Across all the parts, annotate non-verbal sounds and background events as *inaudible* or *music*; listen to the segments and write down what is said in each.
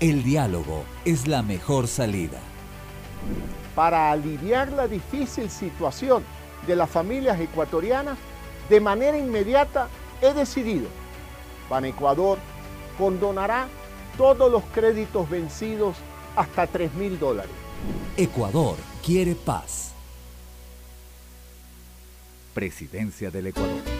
El diálogo es la mejor salida. Para aliviar la difícil situación de las familias ecuatorianas, de manera inmediata he decidido, Ban Ecuador condonará todos los créditos vencidos hasta 3 mil dólares. Ecuador quiere paz. Presidencia del Ecuador.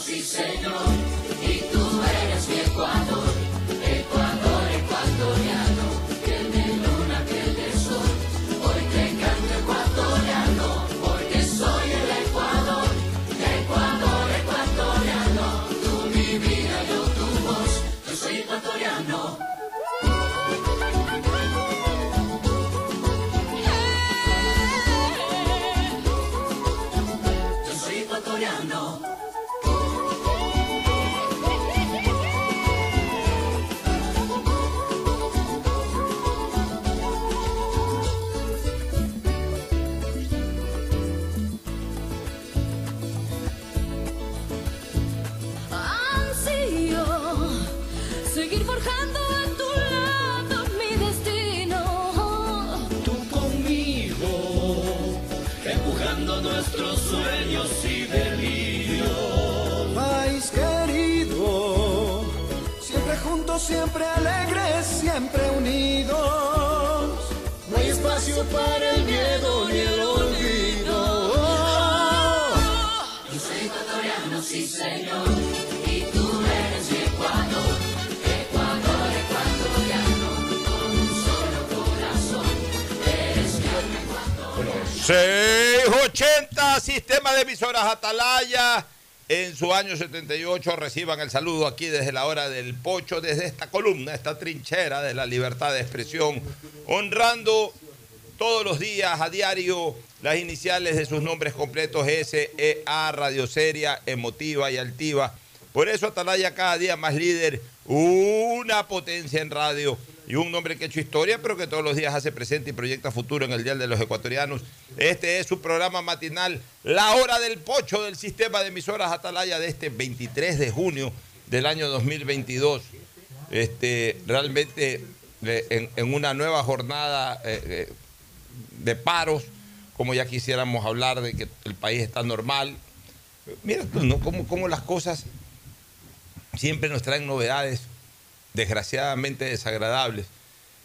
sí Señor, y tú eres mi Ecuador. Siempre alegres, siempre unidos. No hay espacio para el miedo ni el olvido. Yo soy ecuatoriano, sí señor, y tú eres mi Ecuador. Ecuador, ecuatoriano, con un solo corazón. Eres mi Ecuador. 680, sistema de emisoras Atalaya. En su año 78 reciban el saludo aquí desde la hora del pocho, desde esta columna, esta trinchera de la libertad de expresión, honrando todos los días, a diario, las iniciales de sus nombres completos, SEA, Radio Seria, Emotiva y Altiva. Por eso Atalaya cada día más líder, una potencia en radio y un hombre que ha hecho historia, pero que todos los días hace presente y proyecta futuro en el Dial de los Ecuatorianos. Este es su programa matinal, La Hora del Pocho del sistema de emisoras Atalaya de este 23 de junio del año 2022. Este, realmente eh, en, una nueva jornada eh, eh, de paros, como ya quisiéramos hablar de que el país está normal. Mira tú, ¿no? Cómo, cómo las cosas siempre nos traen novedades desgraciadamente desagradables.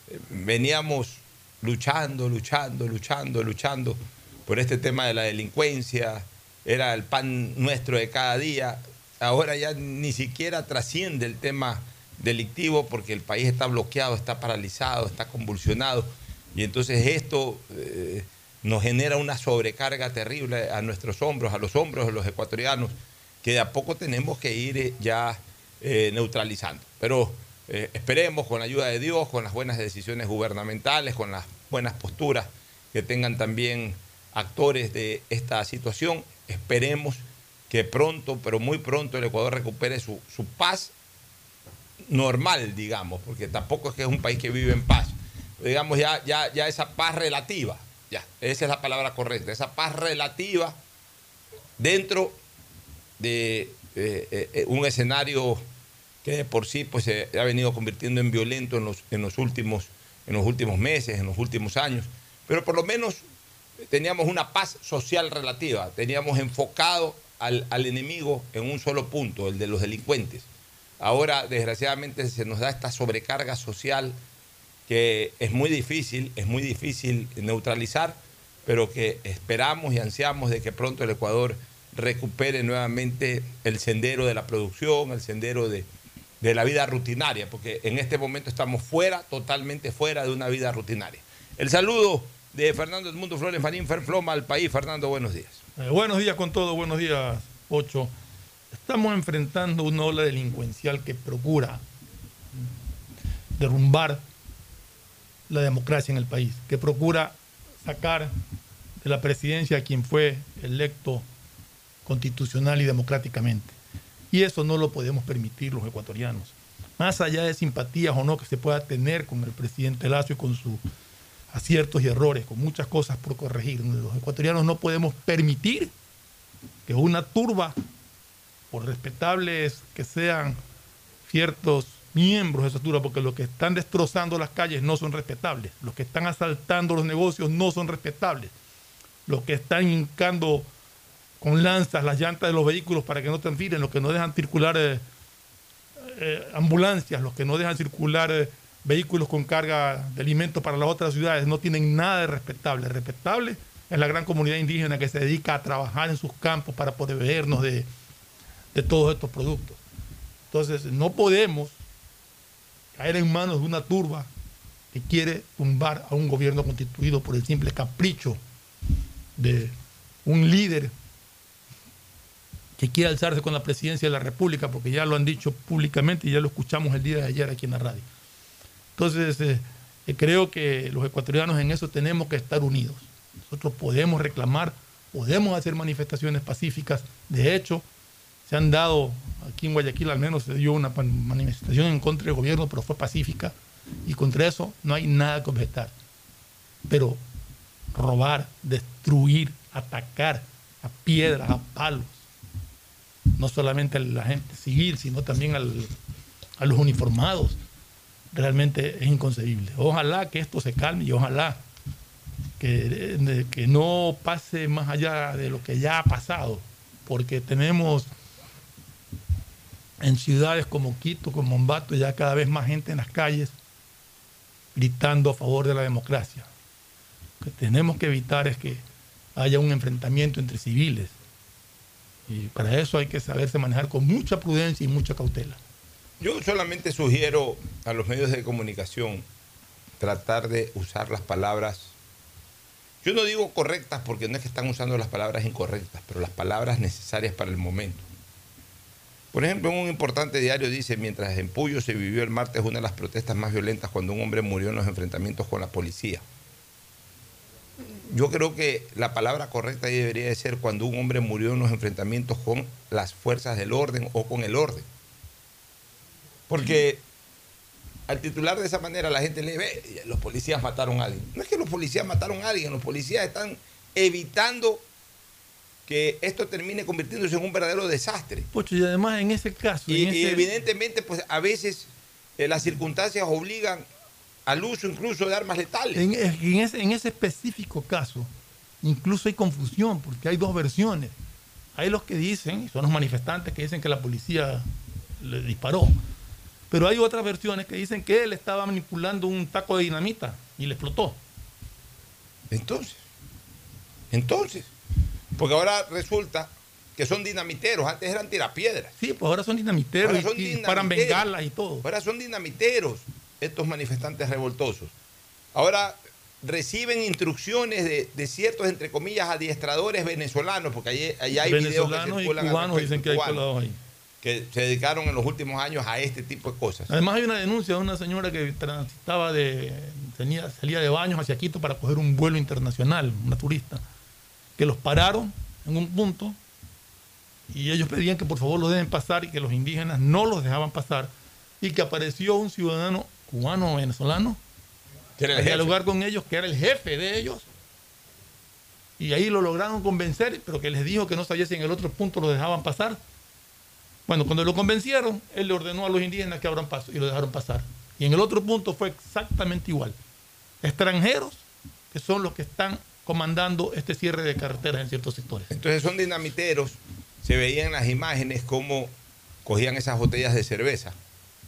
Eh, Veníamos luchando, luchando, luchando, luchando por este tema de la delincuencia, era el pan nuestro de cada día. Ahora ya ni siquiera trasciende el tema delictivo porque el país está bloqueado, está paralizado, está convulsionado. Y entonces esto eh, nos genera una sobrecarga terrible a nuestros hombros, a los hombros de los ecuatorianos, que de a poco tenemos que ir eh, ya neutralizando. Pero eh, esperemos con la ayuda de Dios, con las buenas decisiones gubernamentales, con las buenas posturas que tengan también actores de esta situación, esperemos que pronto, pero muy pronto el Ecuador recupere su, su paz normal, digamos, porque tampoco es que es un país que vive en paz. Digamos, ya, ya, ya esa paz relativa, ya, esa es la palabra correcta, esa paz relativa dentro de eh, eh, un escenario que de por sí pues, se ha venido convirtiendo en violento en los, en, los últimos, en los últimos meses, en los últimos años. Pero por lo menos teníamos una paz social relativa, teníamos enfocado al, al enemigo en un solo punto, el de los delincuentes. Ahora, desgraciadamente, se nos da esta sobrecarga social que es muy difícil, es muy difícil neutralizar, pero que esperamos y ansiamos de que pronto el Ecuador recupere nuevamente el sendero de la producción, el sendero de, de la vida rutinaria, porque en este momento estamos fuera, totalmente fuera de una vida rutinaria. El saludo de Fernando Edmundo Flores Marín Ferfloma al país. Fernando, buenos días. Eh, buenos días con todo, buenos días, Ocho. Estamos enfrentando una ola delincuencial que procura derrumbar la democracia en el país, que procura sacar de la presidencia a quien fue electo constitucional y democráticamente. Y eso no lo podemos permitir los ecuatorianos. Más allá de simpatías o no que se pueda tener con el presidente Lazo y con sus aciertos y errores, con muchas cosas por corregir, los ecuatorianos no podemos permitir que una turba, por respetables que sean ciertos miembros de esa turba, porque los que están destrozando las calles no son respetables, los que están asaltando los negocios no son respetables, los que están hincando con lanzas las llantas de los vehículos para que no transpiren, los que no dejan circular eh, eh, ambulancias, los que no dejan circular eh, vehículos con carga de alimentos para las otras ciudades, no tienen nada de respetable. Respetable es la gran comunidad indígena que se dedica a trabajar en sus campos para poder vernos de, de todos estos productos. Entonces, no podemos caer en manos de una turba que quiere tumbar a un gobierno constituido por el simple capricho de un líder que quiere alzarse con la presidencia de la República, porque ya lo han dicho públicamente y ya lo escuchamos el día de ayer aquí en la radio. Entonces, eh, eh, creo que los ecuatorianos en eso tenemos que estar unidos. Nosotros podemos reclamar, podemos hacer manifestaciones pacíficas. De hecho, se han dado, aquí en Guayaquil al menos se dio una manifestación en contra del gobierno, pero fue pacífica. Y contra eso no hay nada que objetar. Pero robar, destruir, atacar a piedras, a palos, no solamente a la gente civil, sino también a los uniformados, realmente es inconcebible. Ojalá que esto se calme y ojalá que, que no pase más allá de lo que ya ha pasado, porque tenemos en ciudades como Quito, como Mombato, ya cada vez más gente en las calles gritando a favor de la democracia. Lo que tenemos que evitar es que haya un enfrentamiento entre civiles. Y para eso hay que saberse manejar con mucha prudencia y mucha cautela. Yo solamente sugiero a los medios de comunicación tratar de usar las palabras, yo no digo correctas porque no es que están usando las palabras incorrectas, pero las palabras necesarias para el momento. Por ejemplo, en un importante diario dice, mientras en Puyo se vivió el martes una de las protestas más violentas cuando un hombre murió en los enfrentamientos con la policía. Yo creo que la palabra correcta ahí debería de ser cuando un hombre murió en los enfrentamientos con las fuerzas del orden o con el orden. Porque al titular de esa manera la gente le ve, los policías mataron a alguien. No es que los policías mataron a alguien, los policías están evitando que esto termine convirtiéndose en un verdadero desastre. Pocho, y además en ese caso, Y, en y ese- evidentemente, pues a veces eh, las circunstancias obligan al uso incluso de armas letales. En, en ese, en ese específico caso, incluso hay confusión, porque hay dos versiones. Hay los que dicen, y son los manifestantes que dicen que la policía le disparó. Pero hay otras versiones que dicen que él estaba manipulando un taco de dinamita y le explotó. Entonces, entonces, porque ahora resulta que son dinamiteros, antes eran tirapiedras. Sí, pues ahora son dinamiteros Ahora y- son y disparan dinamiteros. bengalas y todo. Ahora son dinamiteros estos manifestantes revoltosos. Ahora reciben instrucciones de, de ciertos, entre comillas, adiestradores venezolanos, porque allí, allá hay videos que y circulan al cubanos dicen que hay colados ahí. que se dedicaron en los últimos años a este tipo de cosas. Además hay una denuncia de una señora que transitaba de, tenía, salía de baños hacia Quito para coger un vuelo internacional, una turista, que los pararon en un punto y ellos pedían que por favor los dejen pasar y que los indígenas no los dejaban pasar y que apareció un ciudadano cubano o venezolano a dialogar con ellos, que era el jefe de ellos. Y ahí lo lograron convencer, pero que les dijo que no sabía si en el otro punto lo dejaban pasar. Bueno, cuando lo convencieron, él le ordenó a los indígenas que abran paso y lo dejaron pasar. Y en el otro punto fue exactamente igual. Extranjeros que son los que están comandando este cierre de carreteras en ciertos sectores. Entonces son dinamiteros. Se veían en las imágenes cómo cogían esas botellas de cerveza,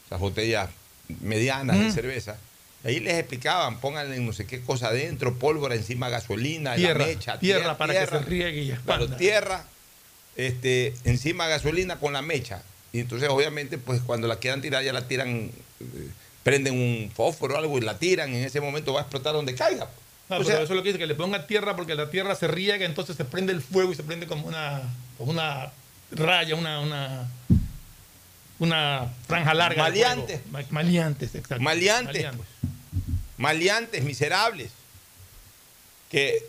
esas botellas medianas de cerveza. Ahí les explicaban, pónganle no sé qué cosa adentro, pólvora encima, gasolina, Tierra, la mecha, tierra para que se riegue y Claro, tierra, este, encima gasolina con la mecha. Y entonces, obviamente, pues cuando la quieran tirar, ya la tiran, eh, prenden un fósforo o algo y la tiran. En ese momento va a explotar donde caiga. No, O pero sea, eso es lo que dice, que le pongan tierra porque la tierra se riega, entonces se prende el fuego y se prende como una, como una raya, una, una, una franja larga. de Maleantes. Ma- Maleantes, exacto. Maleantes. maleantes, miserables, que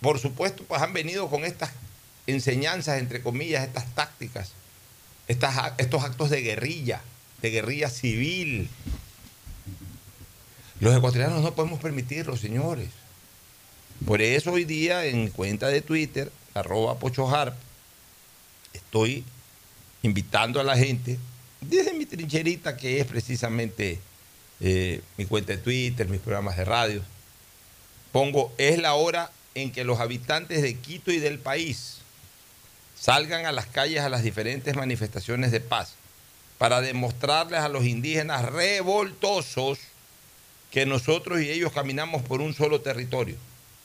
por supuesto pues han venido con estas enseñanzas, entre comillas, estas tácticas, estas, estos actos de guerrilla, de guerrilla civil. Los ecuatorianos no podemos permitirlo, señores. Por eso hoy día en mi cuenta de Twitter, arroba pochoharp, estoy invitando a la gente, desde mi trincherita que es precisamente eh, mi cuenta de Twitter, mis programas de radio, pongo, es la hora en que los habitantes de Quito y del país salgan a las calles a las diferentes manifestaciones de paz para demostrarles a los indígenas revoltosos que nosotros y ellos caminamos por un solo territorio,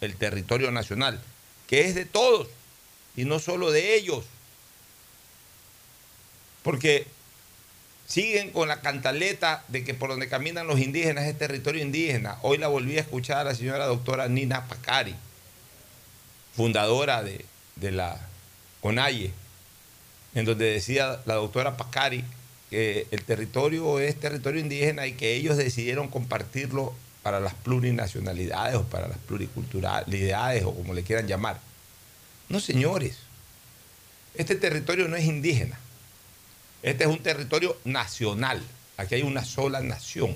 el territorio nacional, que es de todos y no solo de ellos. Porque siguen con la cantaleta de que por donde caminan los indígenas es territorio indígena. Hoy la volví a escuchar a la señora doctora Nina Pacari, fundadora de, de la CONAIE, en donde decía la doctora Pacari que el territorio es territorio indígena y que ellos decidieron compartirlo para las plurinacionalidades o para las pluriculturalidades o como le quieran llamar. No, señores, este territorio no es indígena. Este es un territorio nacional. Aquí hay una sola nación.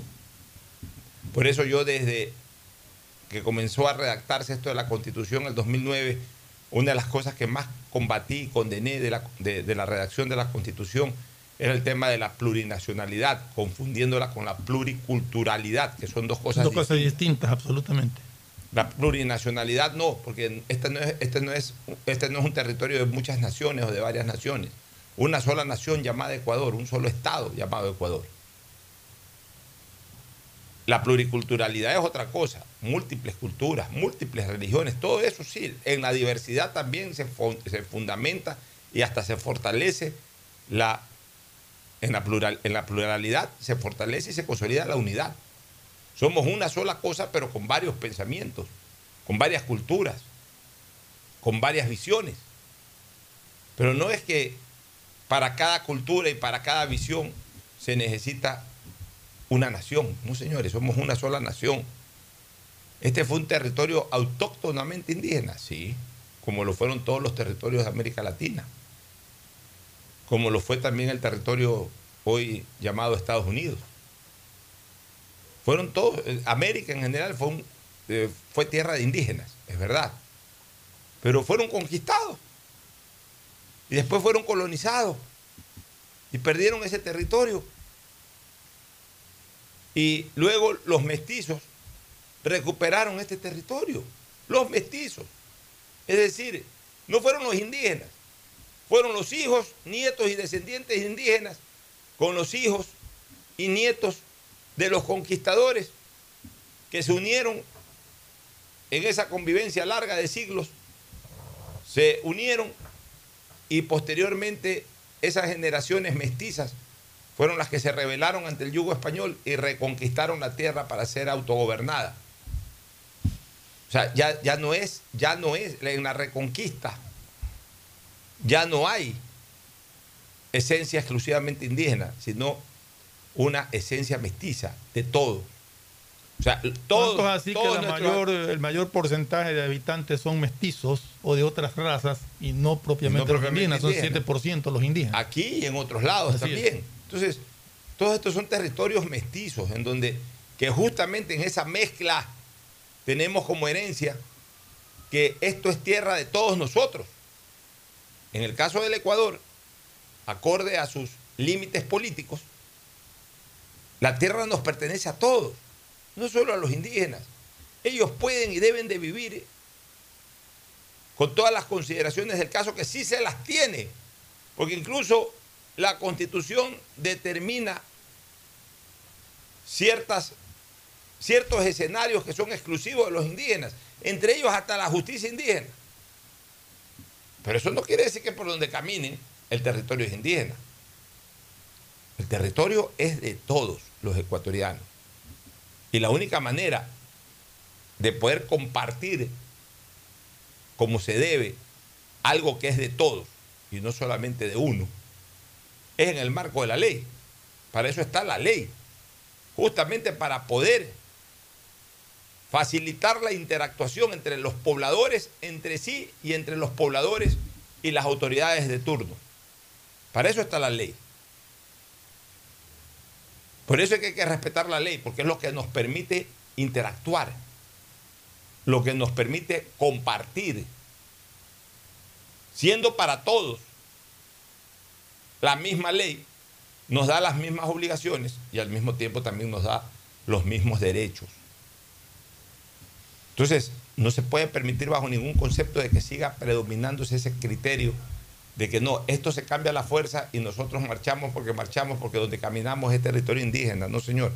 Por eso yo desde que comenzó a redactarse esto de la Constitución en el 2009, una de las cosas que más combatí y condené de la, de- de la redacción de la Constitución era el tema de la plurinacionalidad, confundiéndola con la pluriculturalidad, que son dos cosas Dos cosas distintas. distintas, absolutamente. La plurinacionalidad no, porque este no, es, este, no es, este no es un territorio de muchas naciones o de varias naciones. Una sola nación llamada Ecuador, un solo Estado llamado Ecuador. La pluriculturalidad es otra cosa, múltiples culturas, múltiples religiones, todo eso sí, en la diversidad también se, fun- se fundamenta y hasta se fortalece la, en la, plural, en la pluralidad, se fortalece y se consolida la unidad. Somos una sola cosa, pero con varios pensamientos, con varias culturas, con varias visiones. Pero no es que para cada cultura y para cada visión se necesita una nación. No, señores, somos una sola nación. Este fue un territorio autóctonamente indígena, sí, como lo fueron todos los territorios de América Latina, como lo fue también el territorio hoy llamado Estados Unidos. Fueron todos, eh, América en general fue, eh, fue tierra de indígenas, es verdad, pero fueron conquistados y después fueron colonizados y perdieron ese territorio. Y luego los mestizos recuperaron este territorio. Los mestizos. Es decir, no fueron los indígenas, fueron los hijos, nietos y descendientes indígenas con los hijos y nietos de los conquistadores que se unieron en esa convivencia larga de siglos, se unieron y posteriormente esas generaciones mestizas fueron las que se rebelaron ante el yugo español y reconquistaron la tierra para ser autogobernada. O sea, ya, ya no es, ya no es, en la reconquista, ya no hay esencia exclusivamente indígena, sino una esencia mestiza de todo. O sea, todo. Tanto es así que la mayor, el mayor porcentaje de habitantes son mestizos o de otras razas y no propiamente, No propiamente los indígenas, son indígenas. 7% los indígenas. Aquí y en otros lados Así también. Entonces, todos estos son territorios mestizos, en donde que justamente en esa mezcla tenemos como herencia que esto es tierra de todos nosotros. En el caso del Ecuador, acorde a sus límites políticos, la tierra nos pertenece a todos, no solo a los indígenas. Ellos pueden y deben de vivir con todas las consideraciones del caso que sí se las tiene, porque incluso la constitución determina ciertas, ciertos escenarios que son exclusivos de los indígenas, entre ellos hasta la justicia indígena. Pero eso no quiere decir que por donde caminen el territorio es indígena. El territorio es de todos los ecuatorianos. Y la única manera de poder compartir como se debe algo que es de todos y no solamente de uno, es en el marco de la ley. Para eso está la ley. Justamente para poder facilitar la interactuación entre los pobladores entre sí y entre los pobladores y las autoridades de turno. Para eso está la ley. Por eso es que hay que respetar la ley, porque es lo que nos permite interactuar, lo que nos permite compartir, siendo para todos la misma ley, nos da las mismas obligaciones y al mismo tiempo también nos da los mismos derechos. Entonces, no se puede permitir bajo ningún concepto de que siga predominándose ese criterio de que no, esto se cambia a la fuerza y nosotros marchamos porque marchamos porque donde caminamos es territorio indígena. No, señor.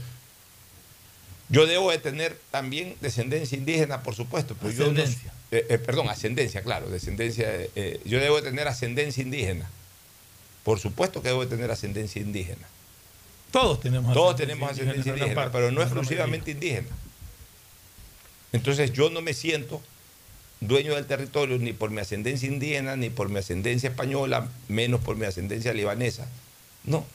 Yo debo de tener también descendencia indígena, por supuesto. Pero yo no- Ascendencia. eh, eh, perdón, ascendencia, claro, descendencia. eh, yo debo de tener ascendencia indígena. Por supuesto que debo de tener ascendencia indígena. Todos tenemos Todos ascendencia tenemos ascendencia indígena, parte, pero no exclusivamente indígena. Entonces yo no me siento dueño del territorio ni por mi ascendencia indígena, ni por mi ascendencia española, menos por mi ascendencia libanesa. No,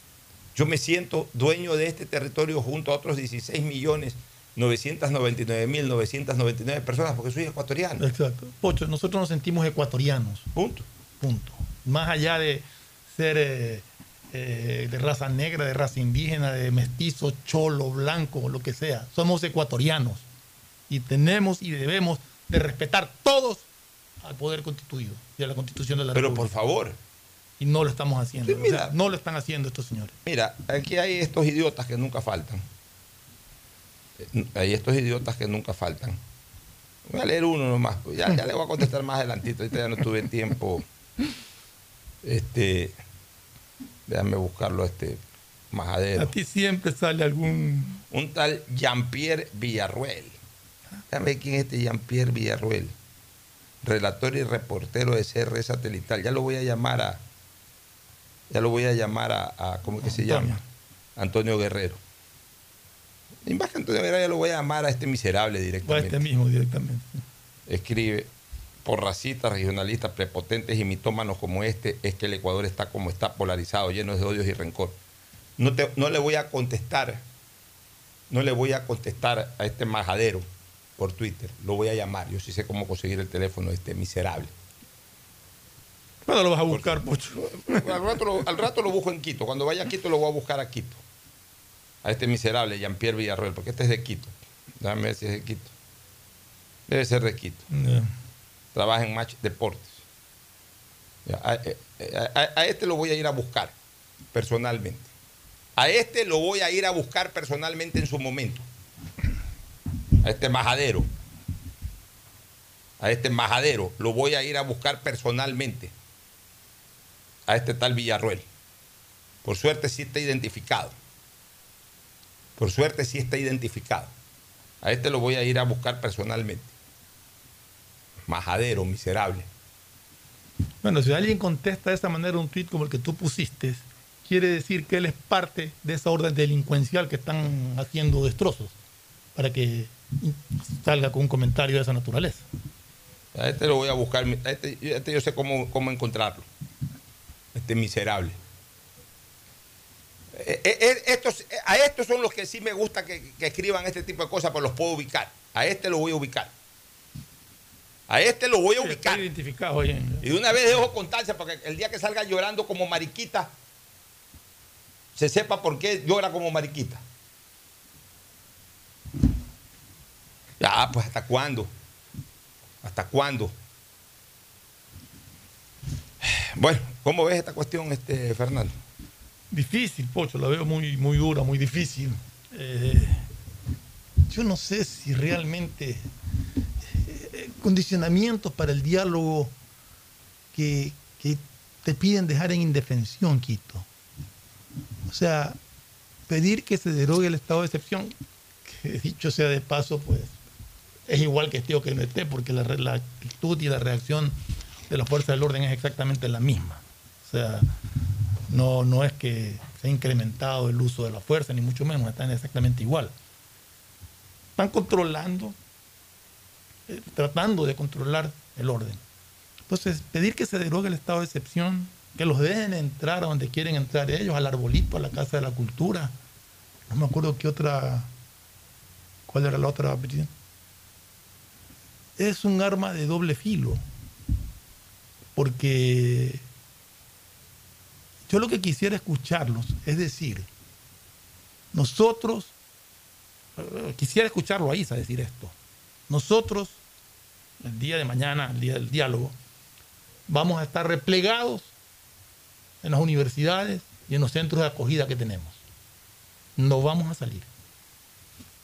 yo me siento dueño de este territorio junto a otros 16 millones 999 mil 999 personas porque soy ecuatoriano. Exacto. Pocho, nosotros nos sentimos ecuatorianos. Punto. Punto. Más allá de ser eh, eh, de raza negra, de raza indígena, de mestizo, cholo, blanco, lo que sea. Somos ecuatorianos. Y tenemos y debemos de respetar todos al poder constituido y a la constitución de la Pero República. por favor, Y no lo estamos haciendo. O sea, no lo están haciendo estos señores. Mira, aquí hay estos idiotas que nunca faltan. Eh, Hay estos idiotas que nunca faltan. Voy a leer uno nomás. pues Ya, ya le voy a contestar más adelantito. Ahorita ya no tuve tiempo. Este. Déjame buscarlo este majadero. A ti siempre sale algún. Un tal Jean-Pierre Villarruel. Déjame quién es este Jean-Pierre Villarruel. Relator y reportero de CR Satelital. Ya lo voy a llamar a. Ya lo voy a llamar a. a- ¿Cómo que se llama? Antonio Guerrero. Y más que Antonio Guerrero, ya lo voy a llamar a este miserable O a directamente. este mismo directamente. Escribe. Por racistas, regionalistas, prepotentes y mitómanos como este, es que el Ecuador está como está, polarizado, lleno de odios y rencor. No, te- no le voy a contestar, no le voy a contestar a este majadero por Twitter. Lo voy a llamar. Yo sí sé cómo conseguir el teléfono de este miserable. ¿Cuándo lo vas a buscar, Pocho? Al rato, lo, al rato lo busco en Quito. Cuando vaya a Quito lo voy a buscar a Quito. A este miserable, Jean-Pierre Villarroel, porque este es de Quito. Déjame ver si es de Quito. Debe ser de Quito. Trabaja en Match Deportes. Eh, a- a- a este lo voy a ir a buscar personalmente. A este lo voy a ir a buscar personalmente en su momento. A este majadero. A este majadero lo voy a ir a buscar personalmente. A este tal Villarruel. Por suerte sí está identificado. Por suerte sí está identificado. A este lo voy a ir a buscar personalmente. Majadero, miserable. Bueno, si alguien contesta de esa manera un tweet como el que tú pusiste, quiere decir que él es parte de esa orden delincuencial que están haciendo destrozos para que salga con un comentario de esa naturaleza. A este lo voy a buscar. A este, a este yo sé cómo, cómo encontrarlo. Este miserable. Eh, eh, eh, estos, a estos son los que sí me gusta que, que escriban este tipo de cosas, pues los puedo ubicar. A este lo voy a ubicar. A este lo voy a ubicar. identificado en- Y de una vez dejo constancia porque el día que salga llorando como mariquita, se sepa por qué llora como mariquita. Ya, pues hasta cuándo. ¿Hasta cuándo? Bueno, ¿cómo ves esta cuestión, este Fernando? Difícil, Pocho, la veo muy, muy dura, muy difícil. Eh, yo no sé si realmente eh, condicionamientos para el diálogo que, que te piden dejar en indefensión, Quito. O sea, pedir que se derogue el estado de excepción, que dicho sea de paso, pues es igual que esté o que no esté, porque la, actitud y la reacción de la fuerza del orden es exactamente la misma. O sea, no, no es que se ha incrementado el uso de la fuerza, ni mucho menos, están exactamente igual. Están controlando, eh, tratando de controlar el orden. Entonces, pedir que se derogue el estado de excepción, que los dejen entrar a donde quieren entrar ellos, al arbolito, a la Casa de la Cultura. No me acuerdo qué otra, cuál era la otra petición. Es un arma de doble filo, porque yo lo que quisiera escucharlos es decir, nosotros, eh, quisiera escucharlo a Isa decir esto, nosotros, el día de mañana, el día del diálogo, vamos a estar replegados en las universidades y en los centros de acogida que tenemos. No vamos a salir.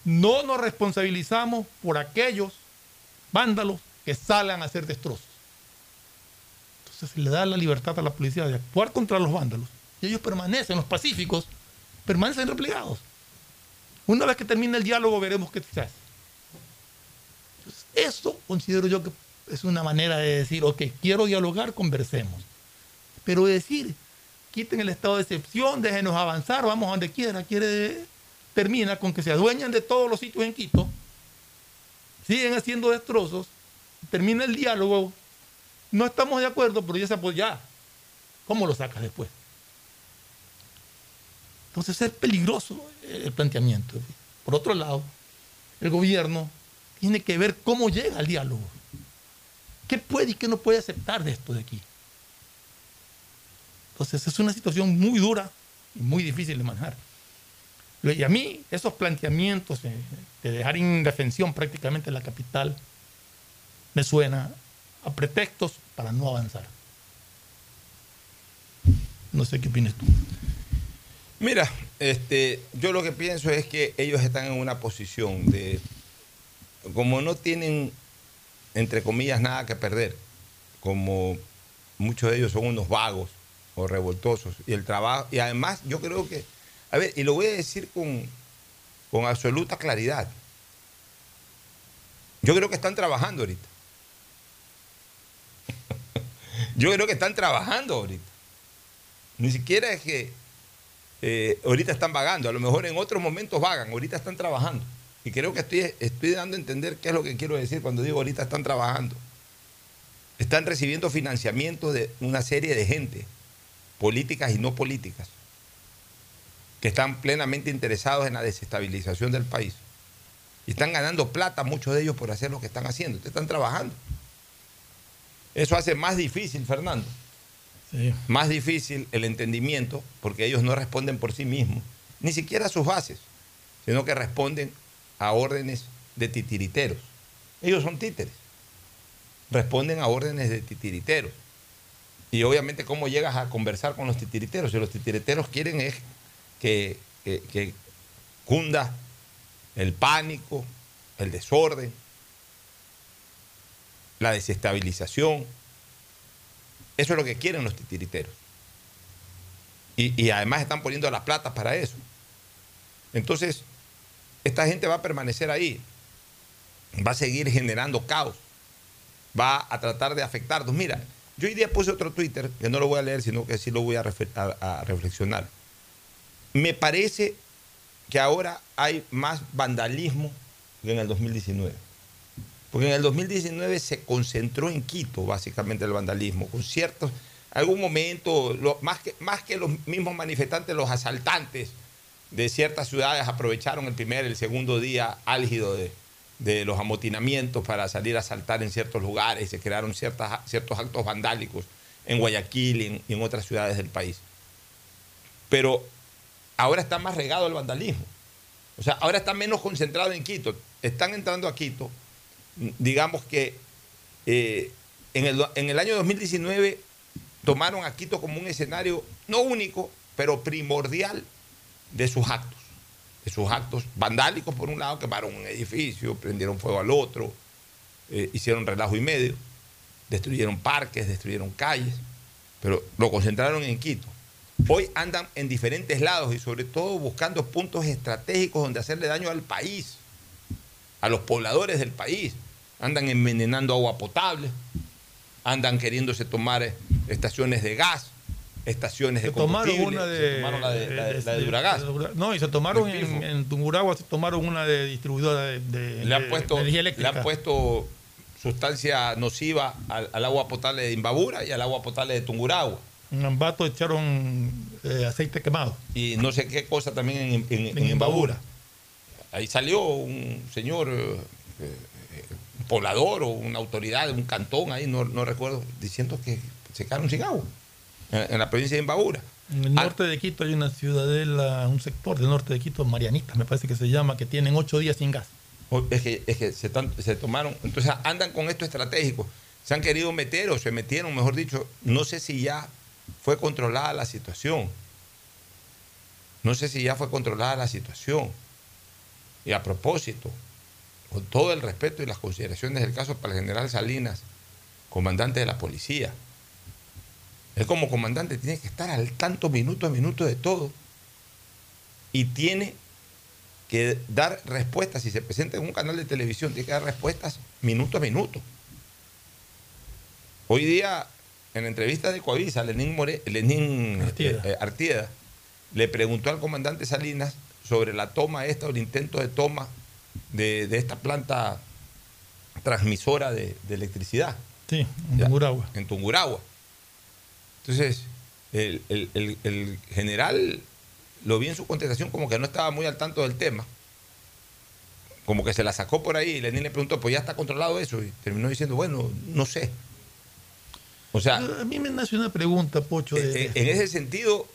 No nos responsabilizamos por aquellos vándalos que salgan a hacer destrozos. Entonces se le da la libertad a la policía de actuar contra los vándalos. Y ellos permanecen, los pacíficos, permanecen replegados. Una vez que termine el diálogo veremos qué se hace. Eso considero yo que es una manera de decir, ok, quiero dialogar, conversemos. Pero decir, quiten el estado de excepción, déjenos avanzar, vamos a donde quiera, quiere, termina con que se adueñan de todos los sitios en Quito, siguen haciendo destrozos, termina el diálogo, no estamos de acuerdo, pero ya se pues ya, ¿cómo lo sacas después? Entonces es peligroso el planteamiento. Por otro lado, el gobierno tiene que ver cómo llega al diálogo. ¿Qué puede y qué no puede aceptar de esto de aquí? Entonces es una situación muy dura y muy difícil de manejar. Y a mí esos planteamientos de, de dejar en indefensión prácticamente la capital me suena a pretextos para no avanzar. No sé qué opinas tú. Mira, este, yo lo que pienso es que ellos están en una posición de, como no tienen, entre comillas, nada que perder, como muchos de ellos son unos vagos o revoltosos, y el trabajo, y además yo creo que, a ver, y lo voy a decir con, con absoluta claridad, yo creo que están trabajando ahorita. *laughs* Yo creo que están trabajando ahorita. Ni siquiera es que eh, ahorita están vagando, a lo mejor en otros momentos vagan, ahorita están trabajando. Y creo que estoy, estoy dando a entender qué es lo que quiero decir cuando digo ahorita están trabajando. Están recibiendo financiamiento de una serie de gente, políticas y no políticas, que están plenamente interesados en la desestabilización del país. Y están ganando plata muchos de ellos por hacer lo que están haciendo. Ustedes están trabajando. Eso hace más difícil, Fernando, Sí. más difícil el entendimiento, porque ellos no responden por sí mismos, ni siquiera a sus bases, sino que responden a órdenes de titiriteros. Ellos son títeres, responden a órdenes de titiriteros. Y obviamente, ¿cómo llegas a conversar con los titiriteros? Si los titiriteros quieren es que, cunda el pánico, el desorden, la desestabilización. Eso es lo que quieren los titiriteros. Y, además están poniendo las platas para eso. Entonces, esta gente va a permanecer ahí. Va a seguir generando caos. Va a tratar de afectarnos. Mira, yo hoy día puse otro Twitter, que no lo voy a leer, sino que sí lo voy a reflexionar. Me parece que ahora hay más vandalismo que en el 2019. Porque en el 2019 se concentró en Quito, básicamente, el vandalismo, con ciertos, algún momento, más, que, más que los mismos manifestantes, los asaltantes de ciertas ciudades aprovecharon el primer, el segundo día álgido de, de los amotinamientos para salir a asaltar en ciertos lugares, se crearon ciertas, ciertos actos vandálicos en Guayaquil y en, y en otras ciudades del país. Pero ahora está más regado el vandalismo. O sea, ahora está menos concentrado en Quito. Están entrando a Quito, digamos que eh, en, el, en el año 2019 tomaron a Quito como un escenario no único, pero primordial de sus actos. De sus actos vandálicos, por un lado, quemaron un edificio, prendieron fuego al otro, eh, hicieron relajo y medio, destruyeron parques, destruyeron calles, pero lo concentraron en Quito. Hoy andan en diferentes lados y sobre todo buscando puntos estratégicos donde hacerle daño al país, a los pobladores del país. Andan envenenando agua potable, andan queriéndose tomar eh, estaciones de gas, estaciones de Se tomaron combustible, una se de, tomaron la de, la de- de No, y se tomaron en, Tungurahua, se tomaron una de distribuidora de, le han puesto, energía le eléctrica. han puesto sustancia nociva al, al agua potable de Imbabura y al agua potable de Tungurahua. En Ambato echaron eh, aceite quemado. Y no sé qué cosa también en, en- en En Imbabura. Ahí salió un señor, eh, eh, un poblador o una autoridad de un cantón, ahí no, no recuerdo, diciendo que se quedaron sin agua en, la provincia de Imbabura. En el norte de Quito hay una ciudadela, un sector del norte de Quito, Marianitas, me parece que se llama, que tienen ocho días sin gas. Es que, es que se, tan- se tomaron, entonces andan con esto estratégico. Se han querido meter o se metieron, mejor dicho, no sé si ya fue controlada la situación. No sé si ya fue controlada la situación. Y a propósito, con todo el respeto y las consideraciones del caso para el general Salinas, comandante de la policía, él como comandante tiene que estar al tanto minuto a minuto de todo. Y tiene que dar respuestas, si se presenta en un canal de televisión, tiene que dar respuestas minuto a minuto. Hoy día, en la entrevista de Coavisa, Lenín, More- Lenín Artieda. eh, eh, Artieda le preguntó al comandante Salinas sobre la toma esta o el intento de toma de, de esta planta transmisora de, de electricidad Sí, en Ya. Tungurahua. en Tungurahua. Entonces, el, el- el- el general lo vi en su contestación como que no estaba muy al tanto del tema. Como que se la sacó por ahí y Lenín le preguntó, pues ya está controlado eso. Y terminó diciendo, bueno, no sé. O sea, A mí me nace una pregunta, Pocho. de- en, en ese sentido,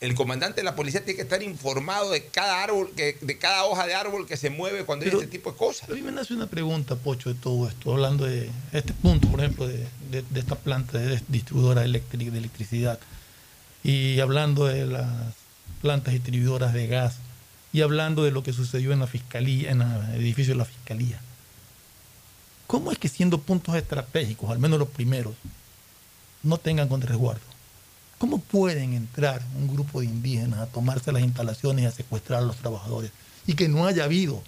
el comandante de la policía tiene que estar informado de cada árbol, que, de cada hoja de árbol que se mueve cuando hay este tipo de cosas. A mí me nace una pregunta, Pocho, de todo esto, hablando de este punto, por ejemplo, de, de- de esta planta de distribuidora eléctrica de electricidad. y hablando de las plantas distribuidoras de gas y hablando de lo que sucedió en la fiscalía, en el edificio de la fiscalía. ¿Cómo es que siendo puntos estratégicos, al menos los primeros, no tengan con resguardo? ¿Cómo pueden entrar un grupo de indígenas a tomarse las instalaciones y a secuestrar a los trabajadores? Y que no haya habido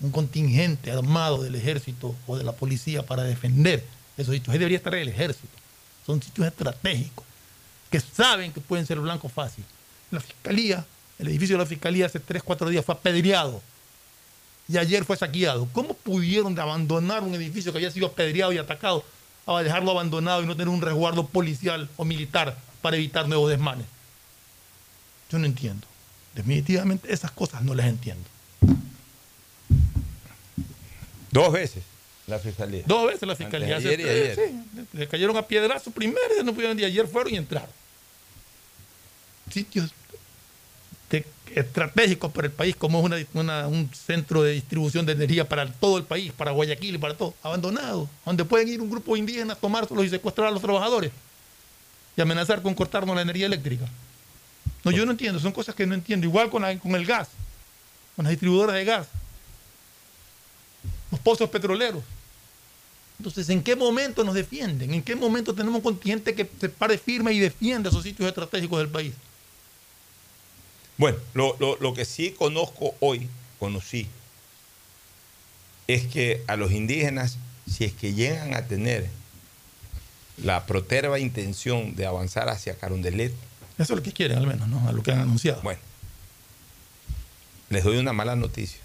un contingente armado del ejército o de la policía para defender esos sitios. Ahí debería estar el ejército. Son sitios estratégicos que saben que pueden ser blanco fácil. La fiscalía, el edificio de la fiscalía hace 3, 4 días fue apedreado y ayer fue saqueado. ¿Cómo pudieron abandonar un edificio que había sido apedreado y atacado a dejarlo abandonado y no tener un resguardo policial o militar para evitar nuevos desmanes? Yo no entiendo. Definitivamente esas cosas no las entiendo. Dos veces la fiscalía. Dos veces la fiscalía. Antes y ayer. sí, le cayeron a piedrazo primero y no pudieron y ayer fueron y entraron. Sitios de- estratégicos para el país, como es un centro de distribución de energía para todo el país, para Guayaquil y para todo, abandonado, donde pueden ir un grupo de indígenas, tomárselos y secuestrar a los trabajadores y amenazar con cortarnos la energía eléctrica. No, yo no entiendo, son cosas que no entiendo. Igual con, la- con el gas, con las distribuidoras de gas, los pozos petroleros. Entonces, ¿en qué momento nos defienden? ¿En qué momento tenemos un contingente que se pare firme y defiende esos sitios estratégicos del país? Bueno, lo, lo- lo que sí conozco hoy, conocí, es que a los indígenas, si es que llegan a tener la proterva intención de avanzar hacia Carondelet, Eso es lo que quieren, al menos, ¿no? A lo que han anunciado. Bueno, les doy una mala noticia.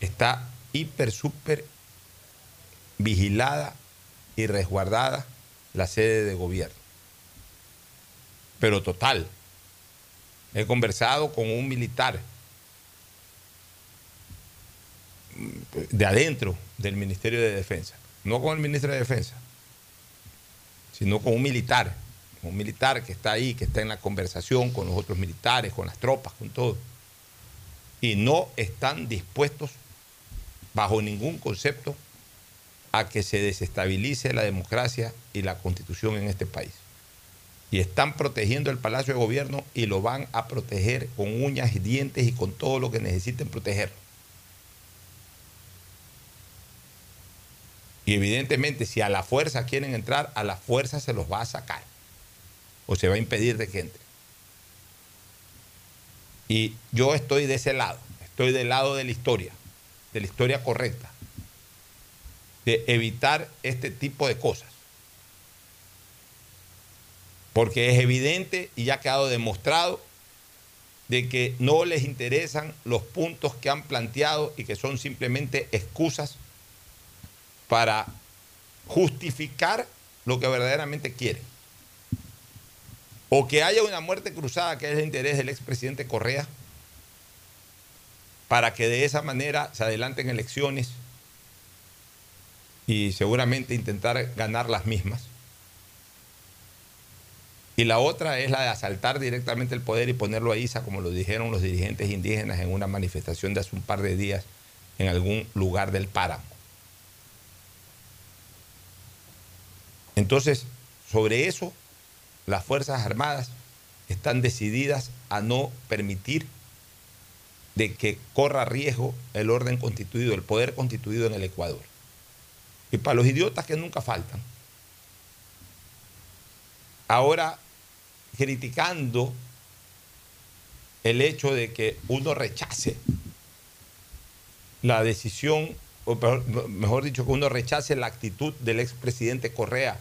Está hiper, súper vigilada y resguardada la sede de gobierno. Pero total. He conversado con un militar de adentro del Ministerio de Defensa, no con el ministro de Defensa, sino con un militar, un militar que está ahí, que está en la conversación con los otros militares, con las tropas, con todo. Y no están dispuestos, bajo ningún concepto, a que se desestabilice la democracia y la constitución en este país. Y están protegiendo el Palacio de Gobierno y lo van a proteger con uñas y dientes y con todo lo que necesiten proteger. Y evidentemente, si a la fuerza quieren entrar, a la fuerza se los va a sacar. O se va a impedir de que entren. Y yo estoy de ese lado. Estoy del lado de la historia. De la historia correcta. De evitar este tipo de cosas. Porque es evidente y ya ha quedado demostrado de que no les interesan los puntos que han planteado y que son simplemente excusas para justificar lo que verdaderamente quieren. O que haya una muerte cruzada, que es el interés del expresidente Correa, para que de esa manera se adelanten elecciones y seguramente intentar ganar las mismas. Y la otra es la de asaltar directamente el poder y ponerlo a ISA, como lo dijeron los dirigentes indígenas en una manifestación de hace un par de días en algún lugar del páramo. Entonces, sobre eso, las Fuerzas Armadas están decididas a no permitir de que corra riesgo el orden constituido, el poder constituido en el Ecuador. Y para los idiotas que nunca faltan, ahora criticando el hecho de que uno rechace la decisión, o mejor, dicho, que uno rechace la actitud del expresidente Correa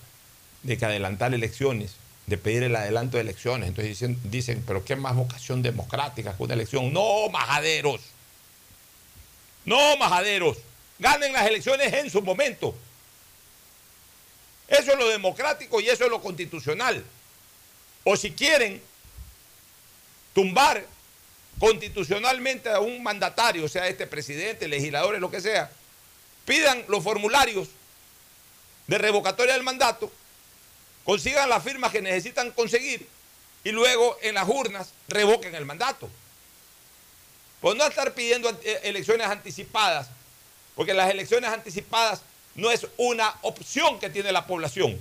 de que adelantar elecciones, de pedir el adelanto de elecciones. Entonces dicen, dicen, pero qué más vocación democrática que una elección. No, majaderos. No, majaderos. Ganen las elecciones en su momento. Eso es lo democrático y eso es lo constitucional. O si quieren tumbar constitucionalmente a un mandatario, sea este presidente, legisladores, lo que sea, pidan los formularios de revocatoria del mandato, consigan las firmas que necesitan conseguir y luego en las urnas revoquen el mandato. Por no estar pidiendo eh, elecciones anticipadas, porque las elecciones anticipadas no es una opción que tiene la población.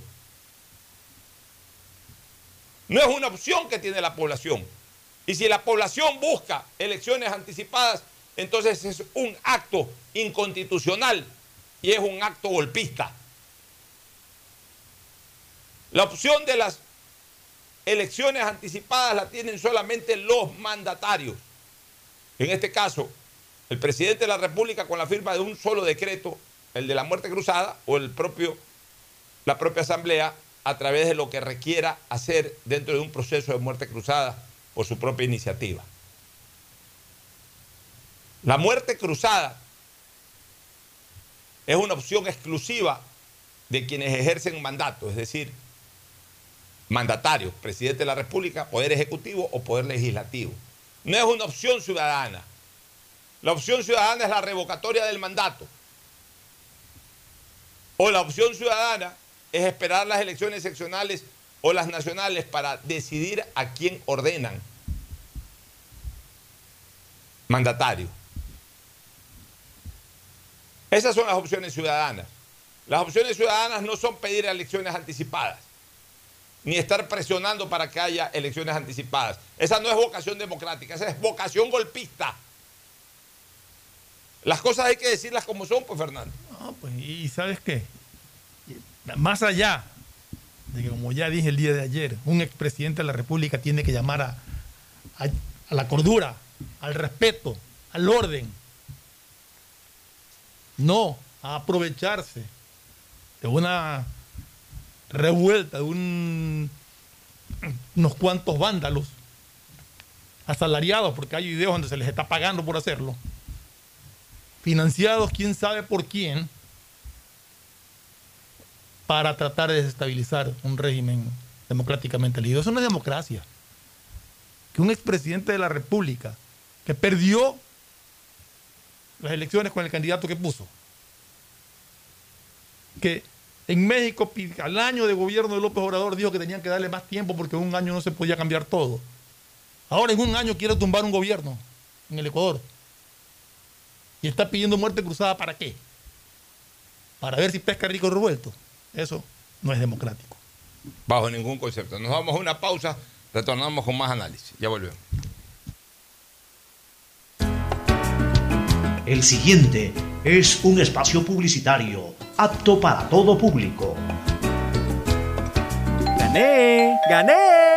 No es una opción que tiene la población. Y si la población busca elecciones anticipadas, entonces es un acto inconstitucional y es un acto golpista. La opción de las elecciones anticipadas la tienen solamente los mandatarios. En este caso, el presidente de la República con la firma de un solo decreto, el de la muerte cruzada o el propio, la propia Asamblea, a través de lo que requiera hacer dentro de un proceso de muerte cruzada por su propia iniciativa. La muerte cruzada es una opción exclusiva de quienes ejercen mandato, es decir, mandatarios, presidente de la República, poder ejecutivo o poder legislativo. No es una opción ciudadana. La opción ciudadana es la revocatoria del mandato. O la opción ciudadana es esperar las elecciones seccionales o las nacionales para decidir a quién ordenan mandatario. Esas son las opciones ciudadanas. Las opciones ciudadanas no son pedir elecciones anticipadas, ni estar presionando para que haya elecciones anticipadas. Esa no es vocación democrática, esa es vocación golpista. Las cosas hay que decirlas como son, pues Fernando. No, pues, y sabes qué, más allá de que, como ya dije el día de ayer, un expresidente de la República tiene que llamar a, a, la cordura, al respeto, al orden, no a aprovecharse de una revuelta, de un- unos cuantos vándalos asalariados, porque hay videos donde se les está pagando por hacerlo, financiados quién sabe por quién, para tratar de desestabilizar un régimen democráticamente elegido. Eso no es democracia. Que un expresidente de la República que perdió las elecciones con el candidato que puso, que en México al año de gobierno de López Obrador dijo que tenían que darle más tiempo porque en un año no se podía cambiar todo. Ahora en un año quiere tumbar un gobierno en el Ecuador. Y está pidiendo muerte cruzada para qué? Para ver si pesca rico revuelto. Eso no es democrático. Bajo ningún concepto. Nos vamos a una pausa, retornamos con más análisis. Ya volvemos. El siguiente es un espacio publicitario apto para todo público. ¡Gané! ¡Gané!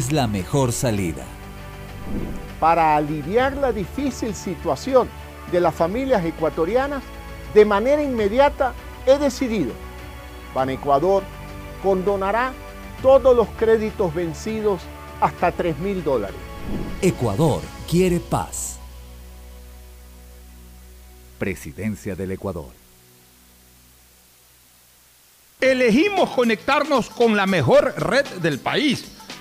la mejor salida. para aliviar la difícil situación de las familias ecuatorianas, de manera inmediata he decidido, Ecuador condonará todos los créditos vencidos hasta 3 mil dólares. Ecuador quiere paz. Presidencia del Ecuador. Elegimos conectarnos con la mejor red del país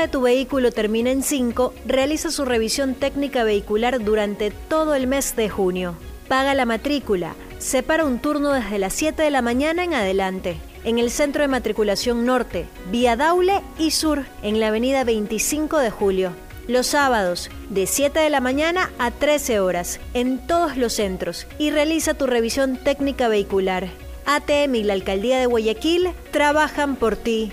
de tu vehículo termina en 5, realiza su revisión técnica vehicular durante todo el mes de junio. Paga la matrícula. Separa un turno desde las 7 de la mañana en adelante. En el Centro de Matriculación Norte, Vía Daule y Sur, en la avenida 25 de Julio. Los sábados, de 7 de la mañana a 13 horas, en todos los centros. Y realiza tu revisión técnica vehicular. ATM y la Alcaldía de Guayaquil trabajan por ti.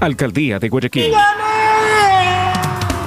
Alcaldía de Guayaquil.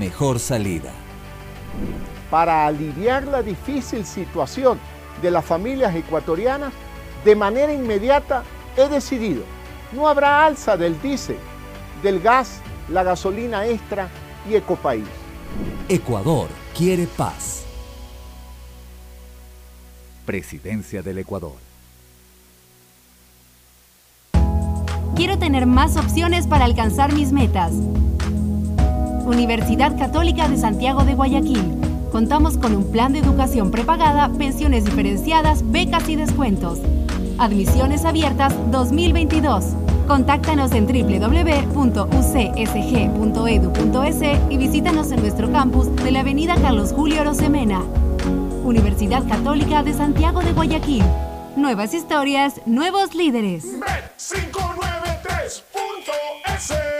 mejor salida. Para aliviar la difícil situación de las familias ecuatorianas, de manera inmediata he decidido, no habrá alza del diésel, del gas, la gasolina extra y Ecopaís. Ecuador quiere paz. Presidencia del Ecuador. Quiero tener más opciones para alcanzar mis metas. Universidad Católica de Santiago de Guayaquil. Contamos con un plan de educación prepagada, pensiones diferenciadas, becas y descuentos. Admisiones abiertas 2022. Contáctanos en www.ucsg.edu.es y visítanos en nuestro campus de la Avenida Carlos Julio Rosemena. Universidad Católica de Santiago de Guayaquil. Nuevas historias, nuevos líderes. 593.es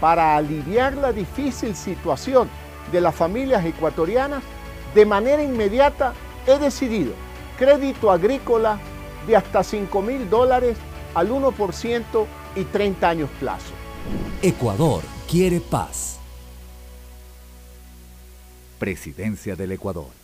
Para aliviar la difícil situación de las familias ecuatorianas, de manera inmediata he decidido crédito agrícola de hasta 5 mil dólares al 1% y 30 años plazo. Ecuador quiere paz. Presidencia del Ecuador.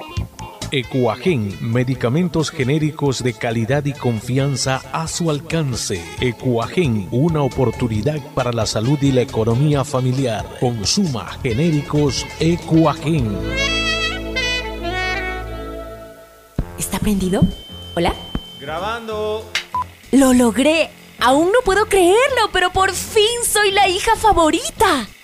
Ecuagen, medicamentos genéricos de calidad y confianza a su alcance. Ecuagen, una oportunidad para la salud y la economía familiar. Consuma genéricos Ecuagen. ¿Está prendido? ¿Hola? Grabando. ¡Lo logré! Aún no puedo creerlo, pero por fin soy la hija favorita.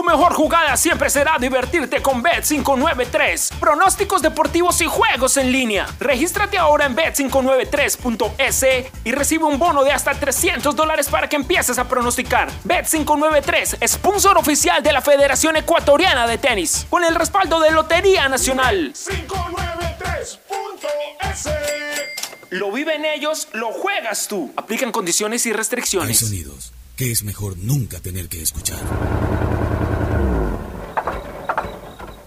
593.es Tu mejor jugada siempre será divertirte con Bet593. Pronósticos deportivos y juegos en línea. Regístrate ahora en Bet593.es y recibe un bono de hasta 300 dólares para que empieces a pronosticar. Bet593, sponsor oficial de la Federación Ecuatoriana de Tenis, con el respaldo de Lotería Nacional. 593.es Lo viven ellos, lo juegas tú. Aplican condiciones y Hay restricciones. sonidos que es mejor nunca tener que escuchar.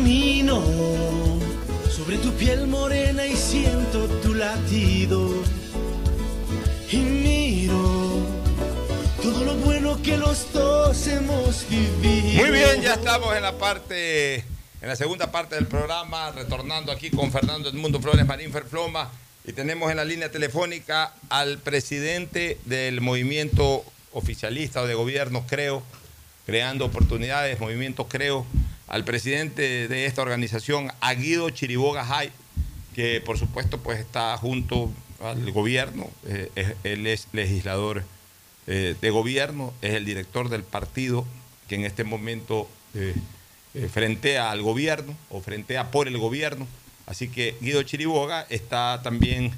Camino sobre tu piel morena y siento tu latido. Y miro todo lo bueno que los dos hemos vivido. Muy bien, ya estamos en la parte, en la segunda parte del programa, retornando aquí con Fernando Edmundo Flores Marín Ferfloma. Y tenemos en la línea telefónica al presidente del movimiento oficialista o de gobierno, creo, creando oportunidades, movimiento creo, al presidente de esta organización, a Guido Chiriboga Jai, que por supuesto pues está junto al gobierno, eh, él es legislador eh, de gobierno, es el director del partido que en este momento eh, eh, frentea al gobierno o frentea por el gobierno. Así que Guido Chiriboga está también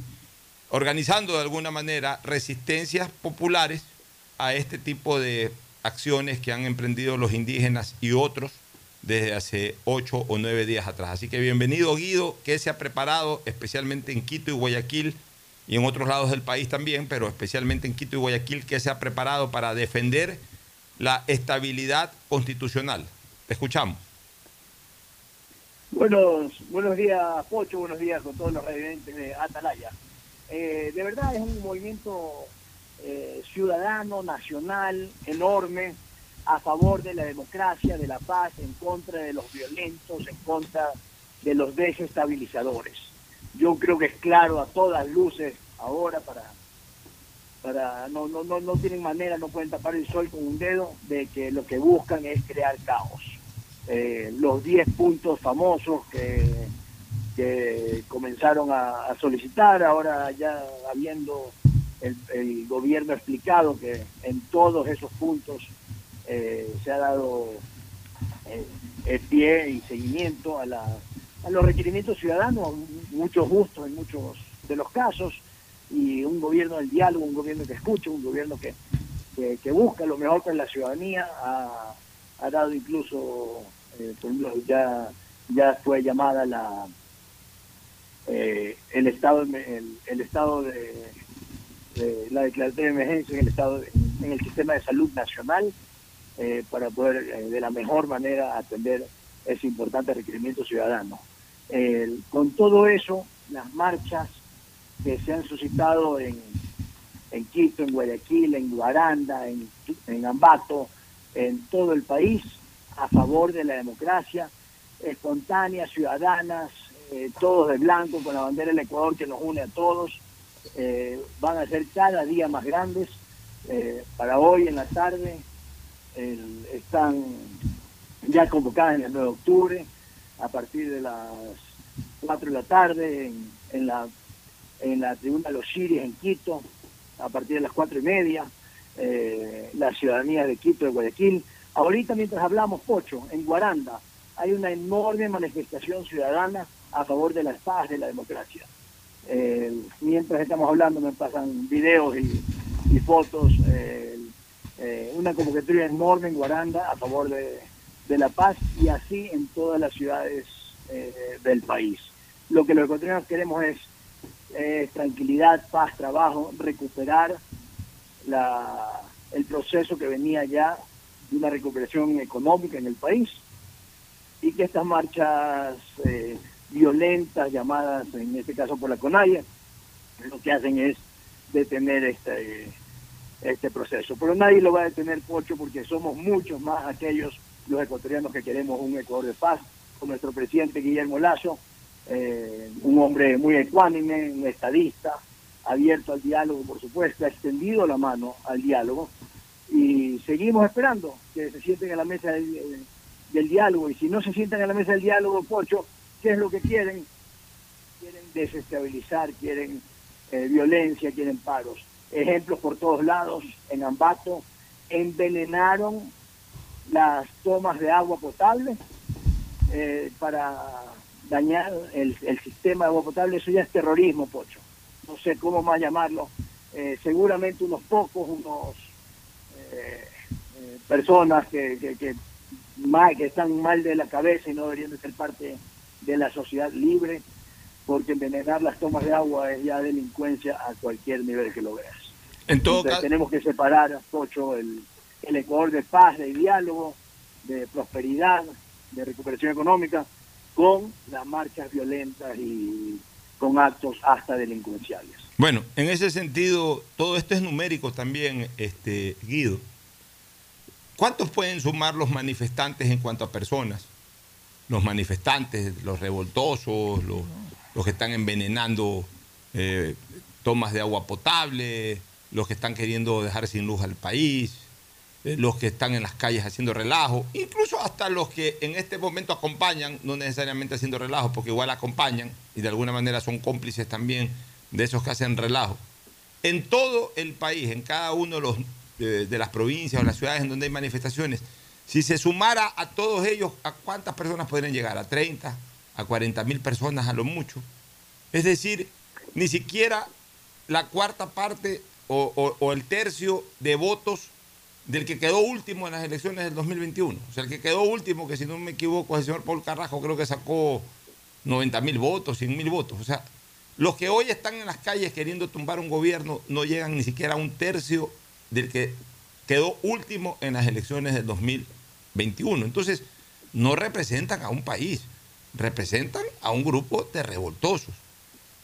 organizando de alguna manera resistencias populares a este tipo de acciones que han emprendido los indígenas y otros desde hace ocho o nueve días atrás. Así que bienvenido Guido, que se ha preparado especialmente en Quito y Guayaquil y en otros lados del país también, pero especialmente en Quito y Guayaquil, que se ha preparado para defender la estabilidad constitucional. Te escuchamos. Buenos, buenos días, Pocho, buenos días con todos los residentes de Atalaya. Eh, de verdad es un movimiento eh, ciudadano, nacional, enorme, a favor de la democracia, de la paz, en contra de los violentos, en contra de los desestabilizadores. Yo creo que es claro a todas luces ahora para para no, no, no, no tienen manera, no pueden tapar el sol con un dedo de que lo que buscan es crear caos. Eh, los 10 puntos famosos que, que comenzaron a, solicitar, ahora ya habiendo el, gobierno explicado que en todos esos puntos eh, se ha dado eh, pie y seguimiento a, la, a los requerimientos ciudadanos, muchos gustos en muchos de los casos, y un gobierno del diálogo, un gobierno que escucha, un gobierno que, busca lo mejor para la ciudadanía, ha, dado incluso, eh, por ejemplo, ya, ya fue llamada la eh, el estado el estado de, la declaración de emergencia en el estado en el sistema de salud nacional eh, para poder de la mejor manera atender ese importante requerimiento ciudadano. con todo eso, las marchas que se han suscitado en, en Quito, en Guayaquil, en Guaranda, en, en Ambato, en todo el país, a favor de la democracia, espontáneas, ciudadanas, eh, todos de blanco, con la bandera del Ecuador que nos une a todos, eh, van a ser cada día más grandes. Eh, para hoy en la tarde están ya convocadas en el 9 de octubre, a partir de las 4 de la tarde, en, la en la tribuna Los Chiris en Quito, a partir de las cuatro y media, eh, la ciudadanía de Quito, de Guayaquil. Ahorita mientras hablamos, Pocho, en Guaranda hay una enorme manifestación ciudadana a favor de la paz, de la democracia. Eh, mientras estamos hablando me pasan videos y, fotos, eh, una convocatoria enorme en Guaranda a favor de, de, la paz y así en todas las ciudades del país. Lo que los ecuatorianos queremos es eh, tranquilidad, paz, trabajo, recuperar la, el proceso que venía ya de una recuperación económica en el país y que estas marchas eh, violentas, llamadas en este caso por la CONAIA, lo que hacen es detener este, este proceso. Pero nadie lo va a detener, Pocho, porque somos muchos más aquellos, los ecuatorianos que queremos un Ecuador de paz, con nuestro presidente Guillermo Lazo, eh, un hombre muy ecuánime, un estadista, abierto al diálogo, por supuesto, ha extendido la mano al diálogo y seguimos esperando que se sienten a la mesa del, diálogo y si no se sientan a la mesa del diálogo, Pocho, ¿qué es lo que quieren? Quieren desestabilizar, quieren eh, violencia, quieren paros. Ejemplos por todos lados, en Ambato, envenenaron las tomas de agua potable eh, para dañar el, sistema de agua potable, eso ya es terrorismo, Pocho. No sé cómo más llamarlo. Eh, seguramente unos pocos, unos eh, personas que, que, que, que están mal de la cabeza y no deberían de ser parte de la sociedad libre, porque envenenar las tomas de agua es ya delincuencia a cualquier nivel que lo veas. Entonces, tenemos que separar, Pocho, el, el Ecuador de paz, de diálogo, de prosperidad, de recuperación económica, con las marchas violentas y con actos hasta delincuenciales. Bueno, en ese sentido, todo esto es numérico también, este, Guido. ¿Cuántos pueden sumar los manifestantes en cuanto a personas? Los manifestantes, los revoltosos, los, los que están envenenando eh, tomas de agua potable, los que están queriendo dejar sin luz al país, eh, los que están en las calles haciendo relajo, incluso hasta los que en este momento acompañan, no necesariamente haciendo relajo, porque igual acompañan y de alguna manera son cómplices también de esos que hacen relajo. En todo el país, en cada uno de, las provincias o las ciudades en donde hay manifestaciones, si se sumara a todos ellos, ¿a cuántas personas podrían llegar? ¿A 30? ¿A 40 mil personas a lo mucho? Es decir, ni siquiera la cuarta parte o, el tercio de votos del que quedó último en las elecciones del 2021. O sea, el que quedó último, que si no me equivoco es el señor Paul Carrajo, creo que sacó 90 mil votos, 100 mil votos. O sea, los que hoy están en las calles queriendo tumbar un gobierno no llegan ni siquiera a un tercio del que quedó último en las elecciones del 2021. Entonces, no representan a un país, representan a un grupo de revoltosos.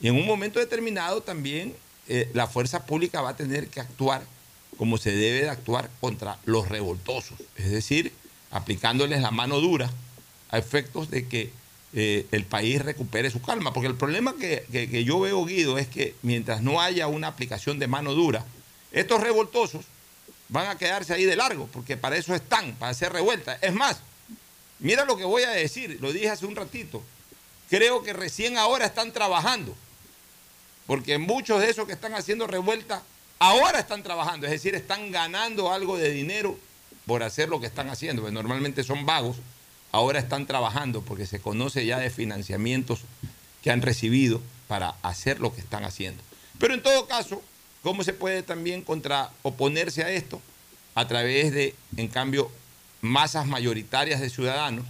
Y en un momento determinado también eh, la fuerza pública va a tener que actuar como se debe de actuar contra los revoltosos, es decir, aplicándoles la mano dura a efectos de que eh, el país recupere su calma. Porque el problema que, que yo veo, Guido, es que mientras no haya una aplicación de mano dura, estos revoltosos van a quedarse ahí de largo, porque para eso están, para hacer revueltas. Es más, mira lo que voy a decir, lo dije hace un ratito, creo que recién ahora están trabajando, porque muchos de esos que están haciendo revueltas ahora están trabajando, es decir, están ganando algo de dinero por hacer lo que están haciendo, porque normalmente son vagos, ahora están trabajando porque se conoce ya de financiamientos que han recibido para hacer lo que están haciendo. Pero en todo caso, ¿Cómo se puede también contra oponerse a esto? A través de, en cambio, masas mayoritarias de ciudadanos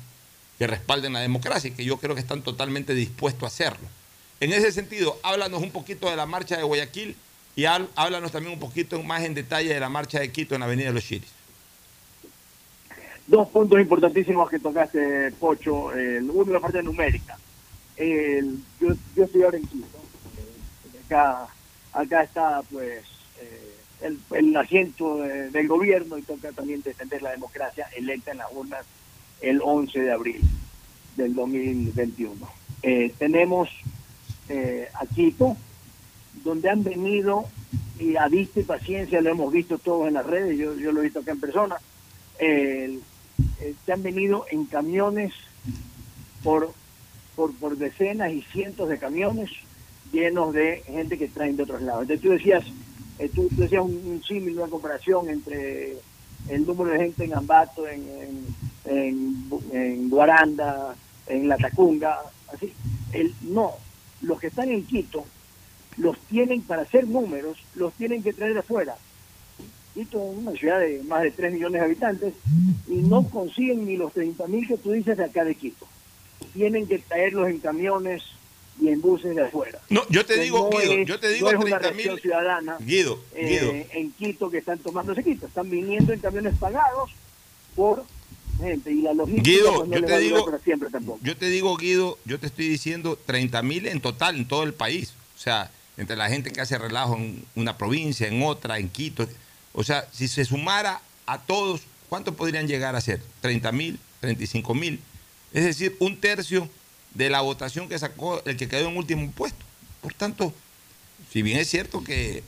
que respalden la democracia y que yo creo que están totalmente dispuestos a hacerlo. En ese sentido, háblanos un poquito de la marcha de Guayaquil y háblanos también un poquito más en detalle de la marcha de Quito en la Avenida de los Chiris. Dos puntos importantísimos que tocaste, Pocho. El, uno, la parte numérica. yo, estoy ahora en Quito. Acá acá está pues eh, el, asiento del gobierno y toca también defender la democracia electa en las urnas el 11 de abril del 2021. Eh, tenemos eh, a Quito, donde han venido, y a vista y paciencia, lo hemos visto todos en las redes, yo, yo lo he visto acá en persona, se han venido en camiones por, por, por decenas y cientos de camiones llenos de gente que traen de otros lados. Entonces tú decías, eh, tú, decías un, símil, una comparación entre el número de gente en Ambato, en, en, en, Guaranda, en La Tacunga, así. El, no, los que están en Quito los tienen para hacer números, los tienen que traer de afuera. Quito es una ciudad de más de 3 millones de habitantes y no consiguen ni los 30 mil que tú dices de acá de Quito. Tienen que traerlos en camiones, y en buses de afuera. No, yo te digo, Guido, yo te digo no es mil ciudadana Guido, eh, en Quito que están tomando ese Quito, están viniendo en camiones pagados por gente y la logística Guido, pues, yo te digo, siempre tampoco. Yo te digo, Guido, yo te estoy diciendo 30 mil en total en todo el país. O sea, entre la gente que hace relajo en una provincia, en otra, en Quito. O sea, si se sumara a todos, ¿cuántos podrían llegar a ser? 30 mil, 35 mil. Es decir, un tercio de la votación que sacó el que quedó en último puesto. Por tanto, si bien es cierto que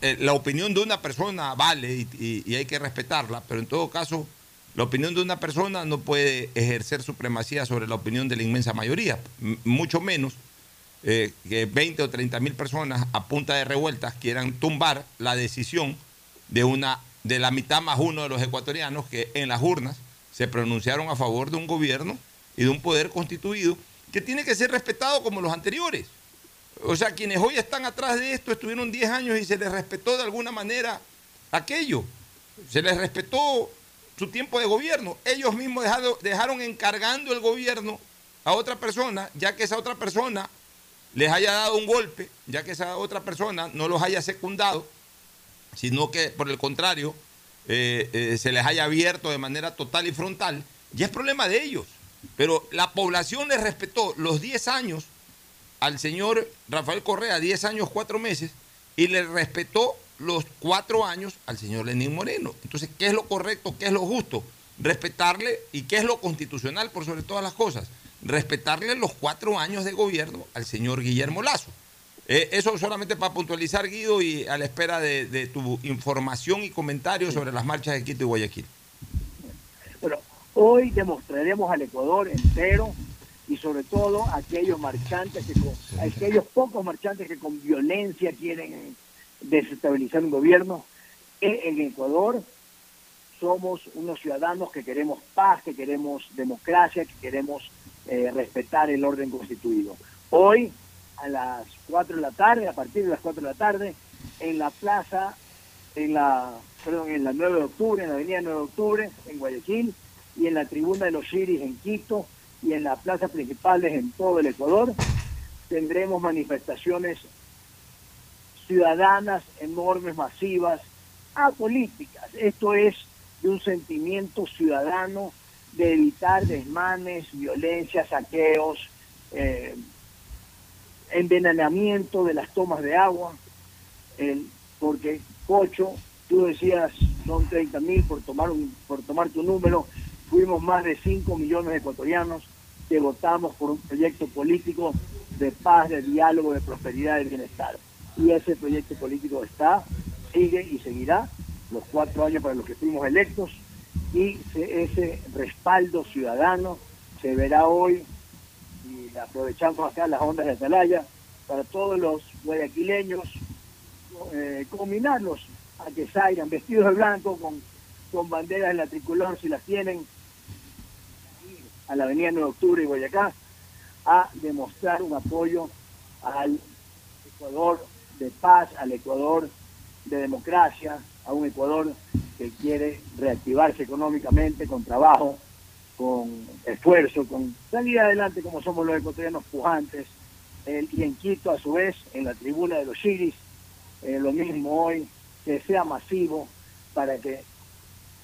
eh, la opinión de una persona vale y, hay que respetarla, pero en todo caso, la opinión de una persona no puede ejercer supremacía sobre la opinión de la inmensa mayoría, mucho menos eh, que 20 o 30 mil personas a punta de revueltas quieran tumbar la decisión de una de la mitad más uno de los ecuatorianos que en las urnas se pronunciaron a favor de un gobierno y de un poder constituido que tiene que ser respetado como los anteriores. O sea, quienes hoy están atrás de esto estuvieron 10 años y se les respetó de alguna manera aquello. Se les respetó su tiempo de gobierno. Ellos mismos dejaron encargando el gobierno a otra persona, ya que esa otra persona les haya dado un golpe, ya que esa otra persona no los haya secundado, sino que por el contrario eh, eh, se les haya abierto de manera total y frontal, ya es problema de ellos. Pero la población le respetó los 10 años al señor Rafael Correa, 10 años, 4 meses, y le respetó los 4 años al señor Lenín Moreno. Entonces, ¿qué es lo correcto? ¿Qué es lo justo? Respetarle y qué es lo constitucional por sobre todas las cosas. Respetarle los 4 años de gobierno al señor Guillermo Lazo. Eh, eso solamente para puntualizar, Guido, y a la espera de, de tu información y comentarios sobre las marchas de Quito y Guayaquil. Bueno, Hoy demostraremos al Ecuador entero y sobre todo a aquellos marchantes, que aquellos pocos marchantes que con violencia quieren desestabilizar un gobierno, en Ecuador somos unos ciudadanos que queremos paz, que queremos democracia, que queremos eh, respetar el orden constituido. Hoy, a las 4 de la tarde, a partir de las 4 de la tarde, en la plaza, en la, perdón, en la 9 de octubre, en la avenida 9 de octubre, en Guayaquil, y en la tribuna de los Iris en Quito y en las plazas principales en todo el Ecuador. Tendremos manifestaciones ciudadanas enormes, masivas, apolíticas. Esto es de un sentimiento ciudadano de evitar desmanes, violencia, saqueos, eh, envenenamiento de las tomas de agua, porque Cocho Tú decías, son 30 mil por tomar, un, por tomar tu número. Fuimos más de 5 millones de ecuatorianos que votamos por un proyecto político de paz, de diálogo, de prosperidad, de bienestar. Y ese proyecto político está, sigue y seguirá los cuatro años para los que fuimos electos. Y ese respaldo ciudadano se verá hoy y aprovechamos acá las ondas de Atalaya para todos los guayaquileños eh, combinarlos a que salgan vestidos de blanco con, con banderas en la tricolor si las tienen a la avenida 9 de octubre y Guayacá a demostrar un apoyo al Ecuador de paz, al Ecuador de democracia, a un Ecuador que quiere reactivarse económicamente con trabajo, con esfuerzo, con salir adelante como somos los ecuatorianos pujantes. y en Quito, a su vez, en la tribuna de los Chiris, eh, lo mismo hoy, que sea masivo para que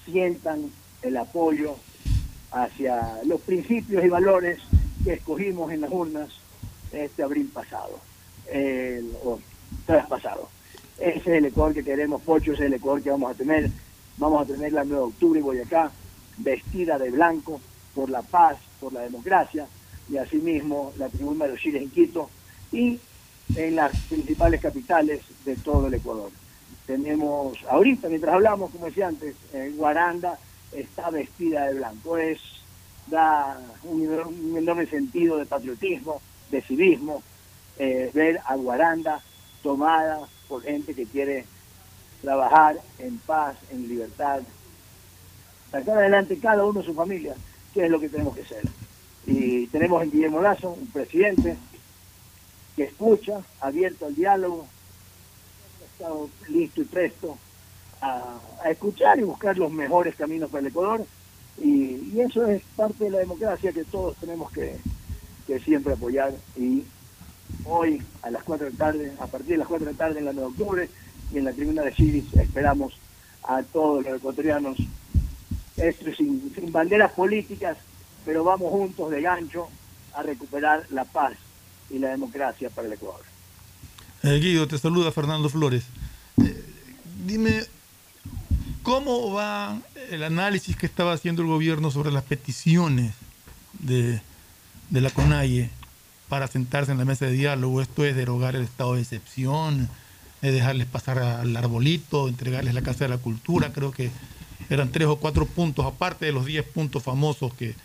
sientan el apoyo hacia los principios y valores que escogimos en las urnas este abril pasado, el, traspasado. Ese es el Ecuador que queremos, Pocho, ese es el Ecuador que vamos a tener. Vamos a tener la 9 de octubre y Boyacá vestida de blanco por la paz, por la democracia, y asimismo la tribuna de los Chiles en Quito y en las principales capitales de todo el Ecuador. Tenemos, ahorita mientras hablamos, como decía antes, en Guaranda está vestida de blanco. Es, da un, enorme sentido de patriotismo, de civismo, eh, ver a Guaranda tomada por gente que quiere trabajar en paz, en libertad, sacar adelante cada uno su familia, que es lo que tenemos que hacer. Y tenemos en Guillermo Lazo un presidente que escucha, abierto al diálogo, estado listo y presto a, escuchar y buscar los mejores caminos para el Ecuador. Y, eso es parte de la democracia que todos tenemos que, siempre apoyar. Y hoy a las 4 de la tarde, a partir de las 4 de la tarde en la 9 de octubre y en la tribuna de Chiris esperamos a todos los ecuatorianos, esto sin, banderas políticas, pero vamos juntos de gancho a recuperar la paz y la democracia para el Ecuador. Eh, Guido, te saluda Fernando Flores. Eh, dime, ¿cómo va el análisis que estaba haciendo el gobierno sobre las peticiones de, de la CONAIE para sentarse en la mesa de diálogo? Esto es derogar el estado de excepción, es dejarles pasar al arbolito, entregarles la Casa de la Cultura. Creo que eran tres o cuatro puntos, aparte de los diez puntos famosos que,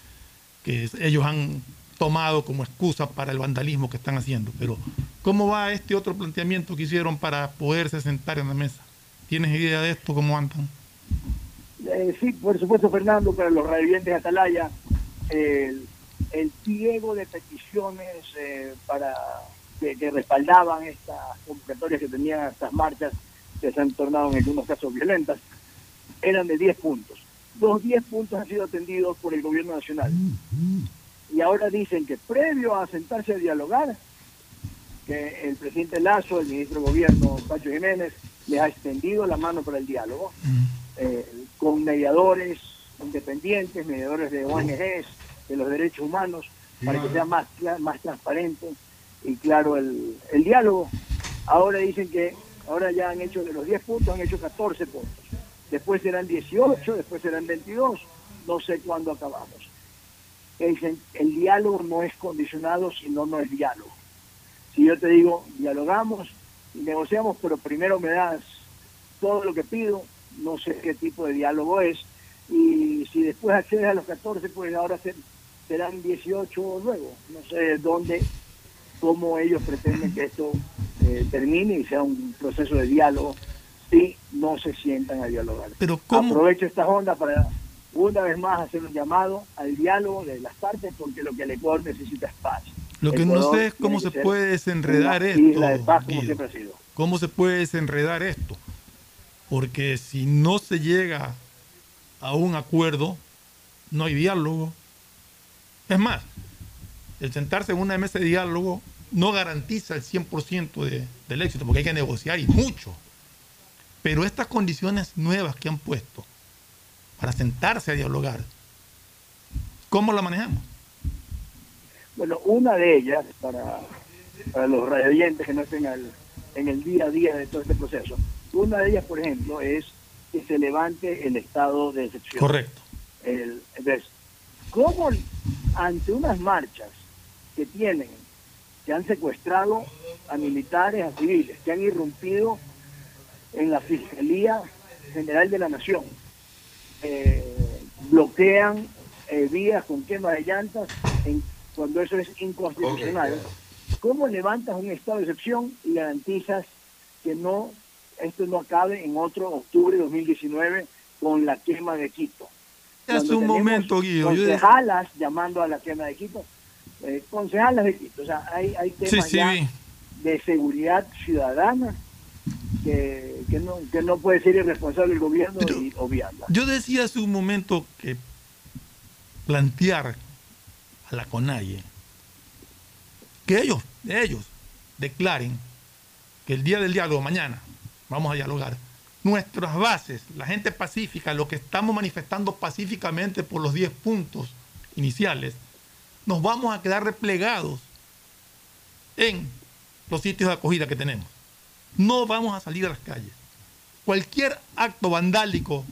que ellos han tomado como excusa para el vandalismo que están haciendo. Pero, ¿cómo va este otro planteamiento que hicieron para poderse sentar en la mesa? ¿Tienes idea de esto? ¿Cómo andan? Eh, sí, por supuesto, Fernando, para los radioyentes de Atalaya, el, el pliego de peticiones eh, para que, respaldaban estas convocatorias que tenían estas marchas que se han tornado en algunos casos violentas, eran de 10 puntos. Los 10 puntos han sido atendidos por el gobierno nacional y ahora dicen que previo a sentarse a dialogar, que el presidente Lazo, el ministro de Gobierno, Pacho Jiménez, les ha extendido la mano para el diálogo, eh, con mediadores independientes, mediadores de ONGs, de los derechos humanos, para que sea más, más transparente y claro el, el diálogo. Ahora dicen que ahora ya han hecho de los 10 puntos, han hecho 14 puntos. Después serán 18, después serán 22, no sé cuándo acabamos dicen, el diálogo no es condicionado si no, no es diálogo. Si yo te digo, dialogamos y negociamos, pero primero me das todo lo que pido, no sé qué tipo de diálogo es, y si después accedes a los 14, pues ahora serán 18 luego. No sé dónde, cómo ellos pretenden que esto eh, termine y sea un proceso de diálogo si no se sientan a dialogar. Pero ¿cómo? Aprovecho esta onda para una vez más hacer un llamado al diálogo de las partes porque lo que el Ecuador necesita es paz. Lo que no sé es cómo se puede desenredar esto. ¿Cómo se puede desenredar esto? Porque si no se llega a un acuerdo, no hay diálogo. Es más, el sentarse en una mesa de diálogo no garantiza el 100% de, del éxito, porque hay que negociar y mucho. Pero estas condiciones nuevas que han puesto, para sentarse a dialogar. ¿Cómo la manejamos? Bueno, una de ellas, para, para los radioyentes que no estén en el día a día de todo este proceso, una de ellas, por ejemplo, es que se levante el estado de excepción. Correcto. El, entonces, ¿cómo ante unas marchas que tienen, que han secuestrado a militares, a civiles, que han irrumpido en la Fiscalía General de la Nación, eh, bloquean eh, vías con quema de llantas en- cuando eso es inconstitucional. ¿Cómo levantas un estado de excepción y garantizas que no esto no acabe en otro octubre de 2019 con la quema de Quito? Hace Cuando un momento, Guido. yo- Concejalas llamando a la quema de Quito, eh, concejalas de Quito, o sea, hay, hay Sí, temas sí, ya vi. de seguridad ciudadana que, que no, que no puede ser irresponsable el gobierno y obviarla. Yo decía hace un momento que plantear a la CONAIE que ellos, ellos declaren que el día del diálogo, mañana, vamos a dialogar, nuestras bases, la gente pacífica, lo que estamos manifestando pacíficamente por los 10 puntos iniciales, nos vamos a quedar replegados en los sitios de acogida que tenemos. No vamos a salir a las calles. Cualquier acto vandálico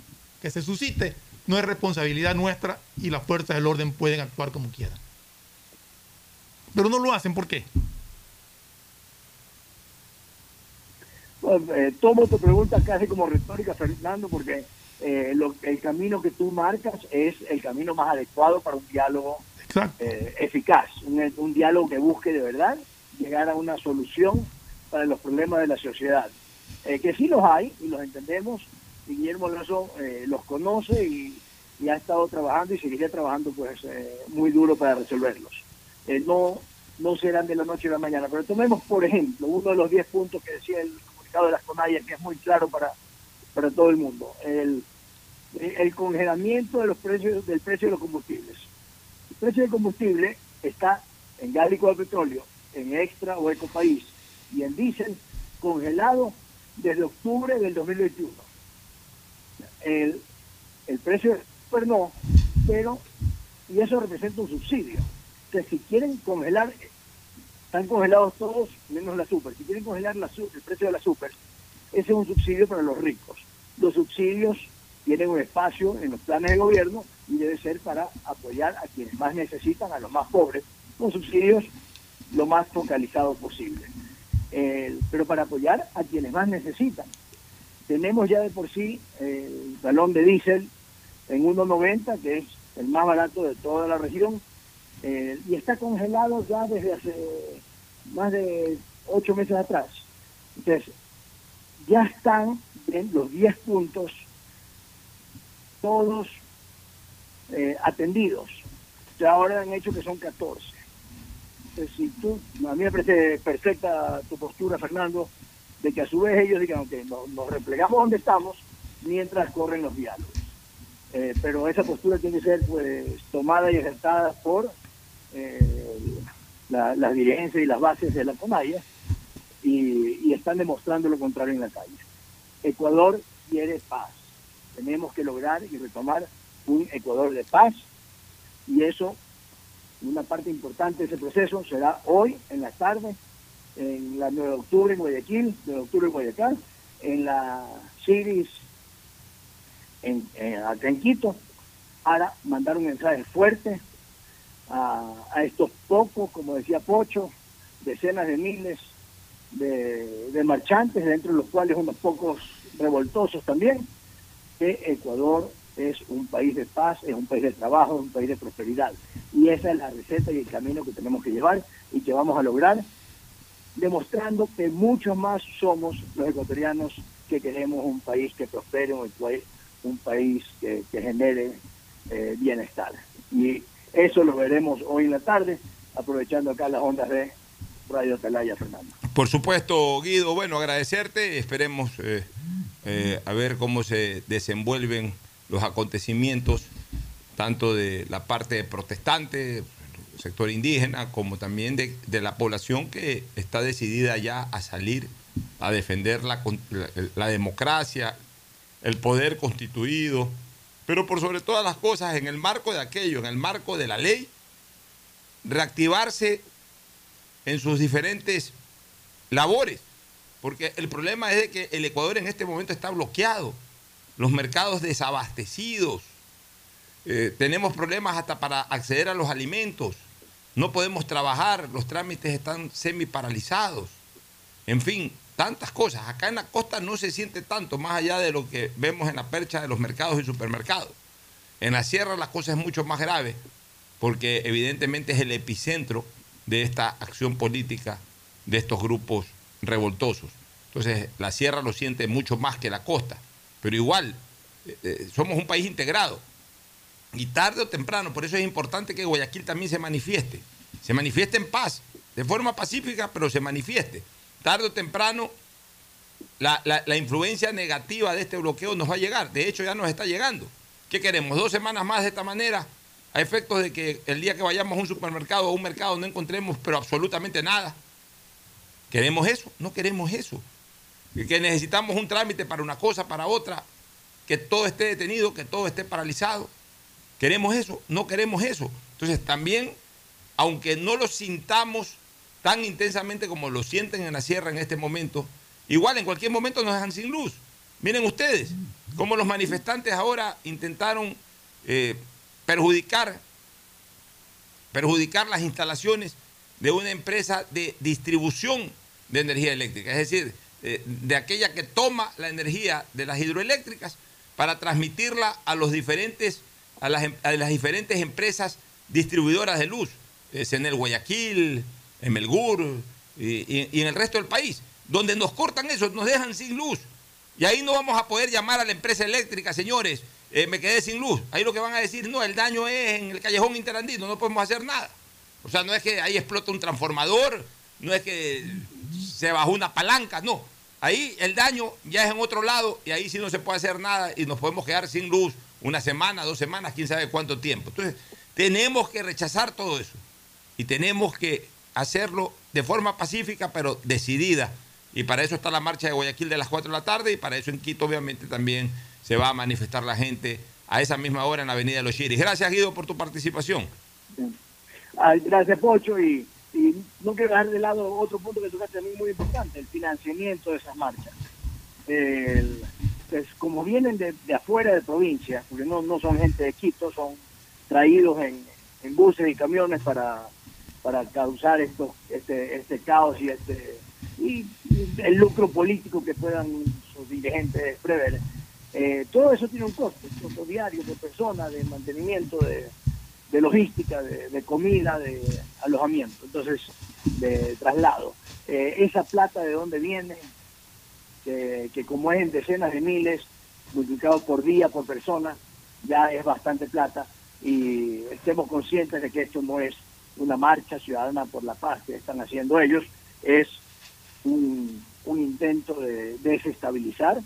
que se suscite no es responsabilidad nuestra y las fuerzas del orden pueden actuar como quieran. Pero no lo hacen, ¿por qué? Eh, tomo tu pregunta casi como retórica, Fernando, porque eh, lo- el camino que tú marcas es el camino más adecuado para un diálogo eh, eficaz, un, un diálogo que busque de verdad llegar a una solución para los problemas de la sociedad. Eh, que sí los hay y los entendemos, y Guillermo Lazo eh, los conoce y, y ha estado trabajando y seguirá trabajando pues eh, muy duro para resolverlos. Eh, no, no serán de la noche a la mañana, pero tomemos por ejemplo uno de los 10 puntos que decía el comunicado de las CONAIA, que es muy claro para, para todo el mundo, el, el congelamiento de los precios del precio de los combustibles. El precio del combustible está en gas licuado de petróleo, en extra o ecopaís y en diésel congelado desde octubre del 2021. El, el precio pues no, pero y eso representa un subsidio. Entonces, si quieren congelar, están congelados todos menos la super. Si quieren congelar la su- el precio de la super, ese es un subsidio para los ricos. Los subsidios tienen un espacio en los planes de gobierno y debe ser para apoyar a quienes más necesitan, a los más pobres, con subsidios lo más focalizados posible. Eh, pero para apoyar a quienes más necesitan. Tenemos ya de por sí eh, el galón de diésel en 1.90, que es el más barato de toda la región, eh, y está congelado ya desde hace más de ocho meses atrás. Entonces, ya están en los 10 puntos todos eh, atendidos. Ya ahora han hecho que son 14. Entonces, si tú, a mí me parece perfecta tu postura, Fernando, de que a su vez ellos digan que nos, nos replegamos donde estamos mientras corren los diálogos. Eh, pero esa postura tiene que ser pues tomada y ejercitada por la- las dirigencias y las bases de la CONAIA y, y están demostrando lo contrario en la calle. Ecuador quiere paz. Tenemos que lograr y retomar un Ecuador de paz y eso, una parte importante de ese proceso será hoy en la tarde, en la 9 de octubre en Guayaquil, 9 de octubre en Guayacán, en la CIRIS en, en, en Quito, para mandar un mensaje fuerte a, a estos pocos, como decía Pocho, decenas de miles de, marchantes, dentro de los cuales unos pocos revoltosos también, que Ecuador es un país de paz, es un país de trabajo, es un país de prosperidad. Y esa es la receta y el camino que tenemos que llevar y que vamos a lograr, demostrando que muchos más somos los ecuatorianos que queremos un país que prospere, un país, un país que, que genere eh, bienestar. Y eso lo veremos hoy en la tarde, aprovechando acá las ondas de Radio Atalaya, Fernando. Por supuesto, Guido, bueno, agradecerte. Esperemos eh, eh, a ver cómo se desenvuelven los acontecimientos, tanto de la parte protestante, sector indígena, como también de, de la población que está decidida ya a salir a defender la, la- la democracia, el poder constituido, pero por sobre todas las cosas, en el marco de aquello, en el marco de la ley, reactivarse en sus diferentes labores, porque el problema es de que el Ecuador en este momento está bloqueado. los mercados desabastecidos, eh, tenemos problemas hasta para acceder a los alimentos, no podemos trabajar, los trámites están semi paralizados, en fin, tantas cosas. Acá en la costa no se siente tanto, más allá de lo que vemos en la percha de los mercados y supermercados. En la sierra la cosa es mucho más grave, porque evidentemente es el epicentro de esta acción política de estos grupos revoltosos. Entonces, la sierra lo siente mucho más que la costa, pero igual, eh, eh, somos un país integrado. Y tarde o temprano, por eso es importante que Guayaquil también se manifieste. Se manifieste en paz, de forma pacífica, pero se manifieste. Tarde o temprano, la, la influencia negativa de este bloqueo nos va a llegar. De hecho, ya nos está llegando. ¿Qué queremos? ¿Dos semanas más de esta manera? A efectos de que el día que vayamos a un supermercado o a un mercado no encontremos, pero absolutamente nada. ¿Queremos eso? No queremos eso. Que necesitamos un trámite para una cosa, para otra, que todo esté detenido, que todo esté paralizado. ¿Queremos eso? No queremos eso. Entonces también, aunque no lo sintamos tan intensamente como lo sienten en la sierra en este momento, igual en cualquier momento nos dejan sin luz. Miren ustedes cómo los manifestantes ahora intentaron eh, perjudicar, perjudicar las instalaciones de una empresa de distribución de energía eléctrica, es decir, eh, de aquella que toma la energía de las hidroeléctricas para transmitirla a los diferentes a las, diferentes empresas distribuidoras de luz, en el Guayaquil, en Melgur y, en el resto del país, donde nos cortan eso, nos dejan sin luz. Y ahí no vamos a poder llamar a la empresa eléctrica, señores, eh, me quedé sin luz. Ahí lo que van a decir, no, el daño es en el callejón interandino, no podemos hacer nada. O sea, no es que ahí explota un transformador, no es que se bajó una palanca, no. Ahí el daño ya es en otro lado y ahí sí no se puede hacer nada y nos podemos quedar sin luz una semana, dos semanas, quién sabe cuánto tiempo. Entonces, tenemos que rechazar todo eso y tenemos que hacerlo de forma pacífica, pero decidida. Y para eso está la marcha de Guayaquil de las 4 de la tarde y para eso en Quito obviamente también se va a manifestar la gente a esa misma hora en la Avenida de los Chiris. Gracias Guido por tu participación. gracias Pocho y, no quiero dejar de lado otro punto que tocaste también muy importante, el financiamiento de esas marchas. El, pues, como vienen de, afuera de provincia, porque no, no son gente de Quito, son traídos en, buses y camiones para, para causar esto, este, este caos y este y, el lucro político que puedan sus dirigentes prever. Eh, todo eso tiene un costo, un costo diario de personas, de mantenimiento, de, logística, de, comida, de alojamiento, entonces de traslado. Eh, esa plata de dónde viene, que, como es en decenas de miles, multiplicado por día, por persona, ya es bastante plata y estemos conscientes de que esto no es una marcha ciudadana por la paz que están haciendo ellos, es un, intento de desestabilizar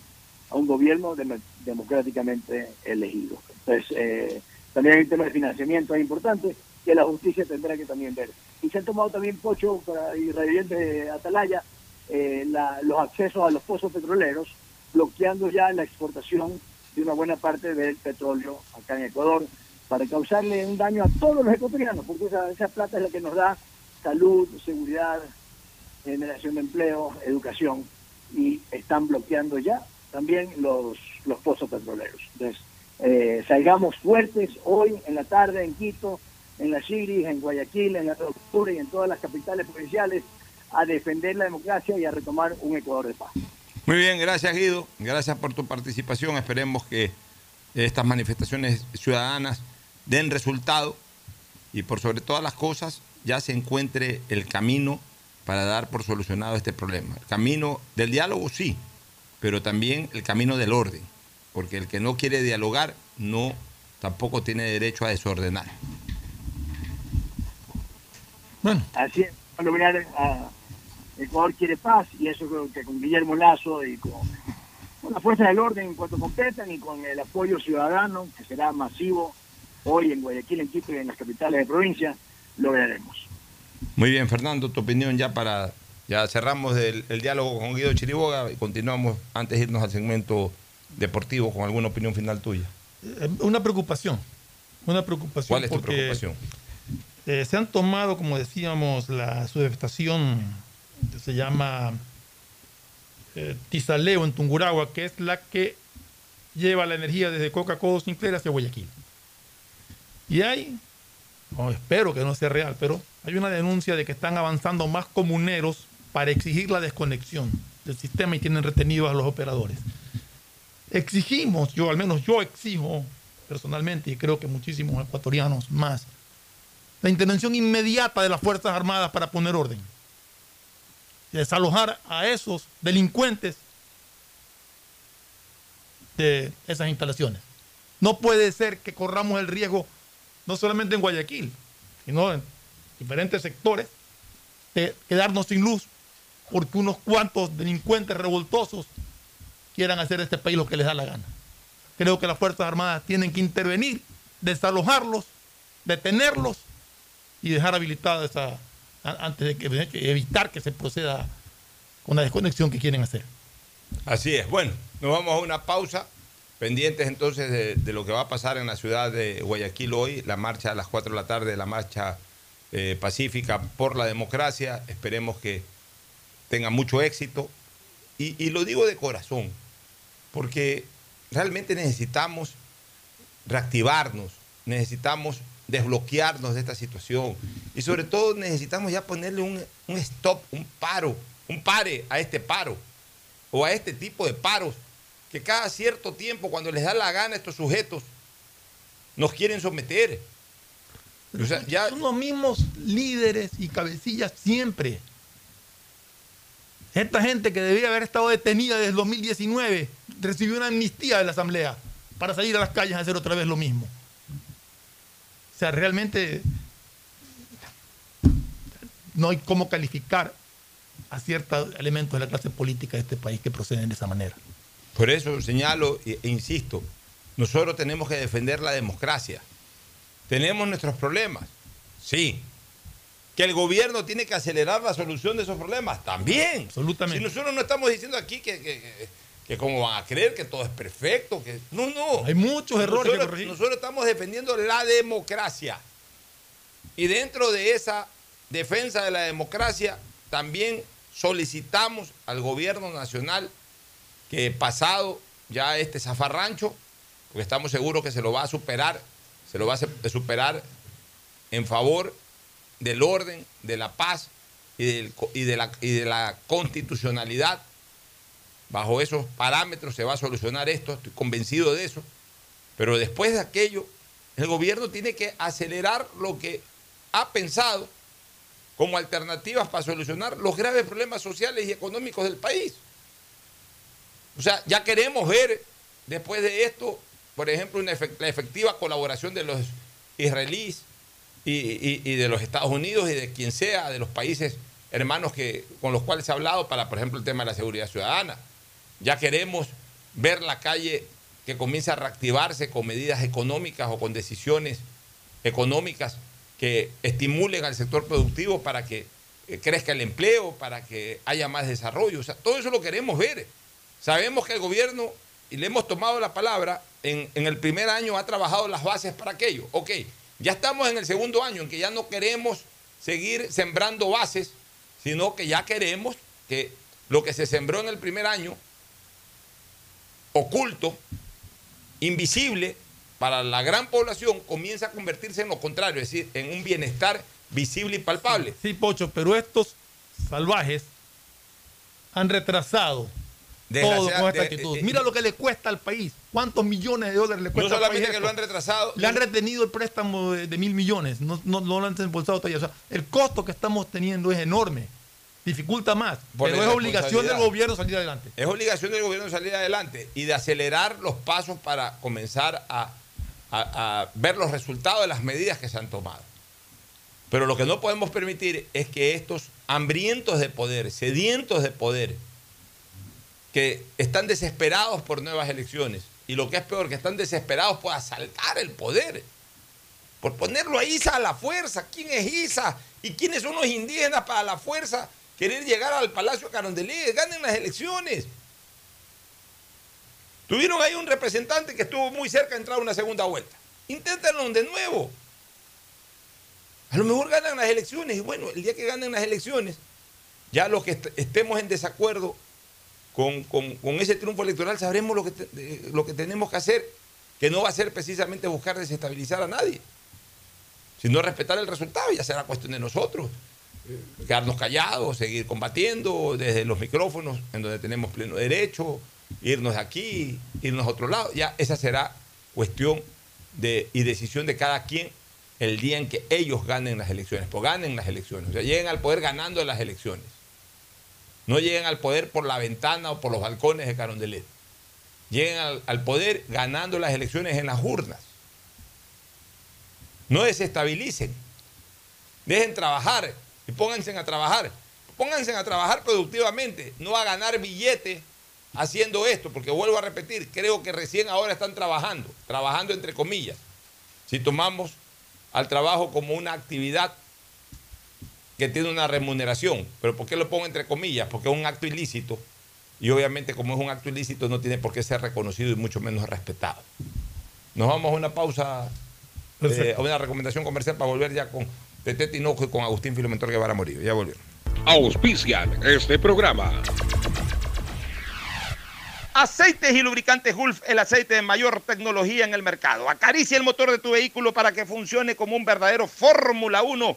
a un gobierno democráticamente elegido. Entonces, eh, también el tema de financiamiento es importante que la justicia tendrá que también ver. Y se han tomado también, Pocho, y de Atalaya, eh, los accesos a los pozos petroleros, bloqueando ya la exportación de una buena parte del petróleo acá en Ecuador, para causarle un daño a todos los ecuatorianos, porque esa, esa plata es la que nos da salud, seguridad, generación de empleo, educación, y están bloqueando ya también los, los pozos petroleros. Entonces, eh, salgamos fuertes hoy en la tarde en Quito, en la Chiris, en Guayaquil, en la Octubre y en todas las capitales provinciales a defender la democracia y a retomar un Ecuador de paz. Muy bien, gracias Guido, gracias por tu participación. Esperemos que estas manifestaciones ciudadanas den resultado y por sobre todas las cosas ya se encuentre el camino para dar por solucionado este problema. El camino del diálogo sí, pero también el camino del orden, porque el que no quiere dialogar no tampoco tiene derecho a desordenar. Bueno. Así es. Cuando a, Ecuador quiere paz y eso creo que con Guillermo Lazo y con, la fuerza del orden en cuanto competan y con el apoyo ciudadano que será masivo hoy en Guayaquil, en Quito y en las capitales de provincia, lo veremos. Muy bien, Fernando, tu opinión ya para ya cerramos el, diálogo con Guido Chiriboga y continuamos antes de irnos al segmento deportivo con alguna opinión final tuya. Eh, una preocupación, una preocupación. ¿Cuál es tu preocupación? Eh, se han tomado, como decíamos, la subestación que se llama eh, Tizaleo en Tunguragua, que es la que lleva la energía desde Coca-Cola Sinclair hacia Guayaquil. Y hay, no, espero que no sea real, pero hay una denuncia de que están avanzando más comuneros para exigir la desconexión del sistema y tienen retenidos a los operadores. Exigimos, yo al menos yo exijo personalmente, y creo que muchísimos ecuatorianos más, la intervención inmediata de las Fuerzas Armadas para poner orden. Y desalojar a esos delincuentes de esas instalaciones. No puede ser que corramos el riesgo, no solamente en Guayaquil, sino en diferentes sectores, de quedarnos sin luz porque unos cuantos delincuentes revoltosos quieran hacer este país lo que les da la gana. Creo que las Fuerzas Armadas tienen que intervenir, desalojarlos, detenerlos y dejar habilitada esa, antes de que evitar que se proceda con la desconexión que quieren hacer. Así es. Bueno, nos vamos a una pausa. Pendientes entonces de, lo que va a pasar en la ciudad de Guayaquil hoy, la marcha a las 4 de la tarde, la marcha eh, pacífica por la democracia. Esperemos que tenga mucho éxito. Y, lo digo de corazón, porque realmente necesitamos reactivarnos, necesitamos desbloquearnos de esta situación y sobre todo necesitamos ya ponerle un, stop, un paro, un pare a este paro o a este tipo de paros que cada cierto tiempo cuando les da la gana a estos sujetos nos quieren someter. ya... Son los mismos líderes y cabecillas siempre. Esta gente que debía haber estado detenida desde el 2019 recibió una amnistía de la Asamblea para salir a las calles a hacer otra vez lo mismo. O sea, realmente no hay cómo calificar a ciertos elementos de la clase política de este país que proceden de esa manera. Por eso señalo e insisto, nosotros tenemos que defender la democracia. Tenemos nuestros problemas, sí, que el gobierno tiene que acelerar la solución de esos problemas. También. Absolutamente. Si nosotros no estamos diciendo aquí que, que, que, como van a creer que todo es perfecto, que no, no. Hay muchos errores nosotros, que corregir. Nosotros estamos defendiendo la democracia. Y dentro de esa defensa de la democracia, también solicitamos al gobierno nacional que pasado ya este zafarrancho, porque estamos seguros que se lo va a superar, se lo va a superar en favor del orden, de la paz y, de, la, y de la constitucionalidad. Bajo esos parámetros se va a solucionar esto, estoy convencido de eso. Pero después de aquello, el gobierno tiene que acelerar lo que ha pensado como alternativas para solucionar los graves problemas sociales y económicos del país. O sea, ya queremos ver después de esto, por ejemplo, una la efectiva colaboración de los israelíes, y, de los Estados Unidos y de quien sea, de los países hermanos que, con los cuales se ha hablado para, por ejemplo, el tema de la seguridad ciudadana. Ya queremos ver la calle que comience a reactivarse con medidas económicas o con decisiones económicas que estimulen al sector productivo para que eh, crezca el empleo, para que haya más desarrollo. O sea, todo eso lo queremos ver. Sabemos que el gobierno, y le hemos tomado la palabra, en, el primer año ha trabajado las bases para aquello. Ok, ya estamos en el segundo año en que ya no queremos seguir sembrando bases, sino que ya queremos que lo que se sembró en el primer año, oculto, invisible para la gran población, comienza a convertirse en lo contrario, es decir, en un bienestar visible y palpable. Sí, Pocho, pero estos salvajes han retrasado todo con esta actitud. Mira lo que le cuesta al país. ¿Cuántos millones de dólares le cuesta no solamente que lo han retrasado. Le han retenido el préstamo de, mil millones. No, no, lo han desembolsado todavía. O sea, el costo que estamos teniendo es enorme. Dificulta más. pero es obligación del gobierno salir adelante. Es obligación del gobierno salir adelante y de acelerar los pasos para comenzar a, a ver los resultados de las medidas que se han tomado. Pero lo que no podemos permitir es que estos hambrientos de poder, sedientos de poder, que están desesperados por nuevas elecciones y lo que es peor, que están desesperados por asaltar el poder, por ponerlo a Isa a la fuerza. ¿Quién es Isa? ¿Y quiénes son los indígenas para la fuerza querer llegar al Palacio Carondelet? Ganen las elecciones. Tuvieron ahí un representante que estuvo muy cerca de entrar a una segunda vuelta. Inténtenlo de nuevo. A lo mejor ganan las elecciones y bueno, el día que ganen las elecciones, ya los que estemos en desacuerdo con, ese triunfo electoral sabremos lo que, lo que tenemos que hacer, que no va a ser precisamente buscar desestabilizar a nadie, sino respetar el resultado, ya será cuestión de nosotros. eh, Quedarnos callados, seguir combatiendo desde los micrófonos, en donde tenemos pleno derecho, irnos de aquí, irnos a otro lado. Ya esa será cuestión de, y decisión de cada quien el día en que ellos ganen las elecciones, pues ganen las elecciones, o sea, lleguen al poder ganando las elecciones. No lleguen al poder por la ventana o por los balcones de Carondelet. Lleguen al, al poder ganando las elecciones en las urnas. No desestabilicen. Dejen trabajar y pónganse a trabajar. Pónganse a trabajar productivamente, no a ganar billetes haciendo esto, porque vuelvo a repetir, creo que recién ahora están trabajando, trabajando entre comillas. Si tomamos al trabajo como una actividad que tiene una remuneración. Pero ¿por qué lo pongo entre comillas? Porque es un acto ilícito. Y obviamente como es un acto ilícito no tiene por qué ser reconocido y mucho menos respetado. Nos vamos a una pausa, eh, a una recomendación comercial para volver ya con Tete Tinoco y con Agustín Filomentor Guevara Morillo. Ya volvieron. Auspician este programa. Aceites y lubricantes Gulf, el aceite de mayor tecnología en el mercado. Acaricia el motor de tu vehículo para que funcione como un verdadero Fórmula 1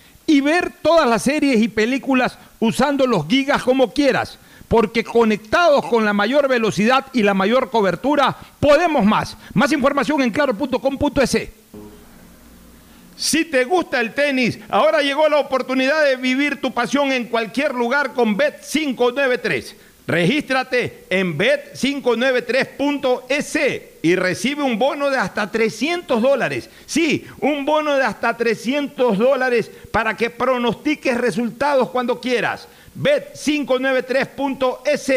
y ver todas las series y películas usando los gigas como quieras, porque conectados con la mayor velocidad y la mayor cobertura, podemos más. Más información en claro.com.es. Si te gusta el tenis, ahora llegó la oportunidad de vivir tu pasión en cualquier lugar con Bet593. Regístrate en bet593.es y recibe un bono de hasta 300 dólares. Sí, un bono de hasta 300 dólares para que pronostiques resultados cuando quieras. Bet593.es,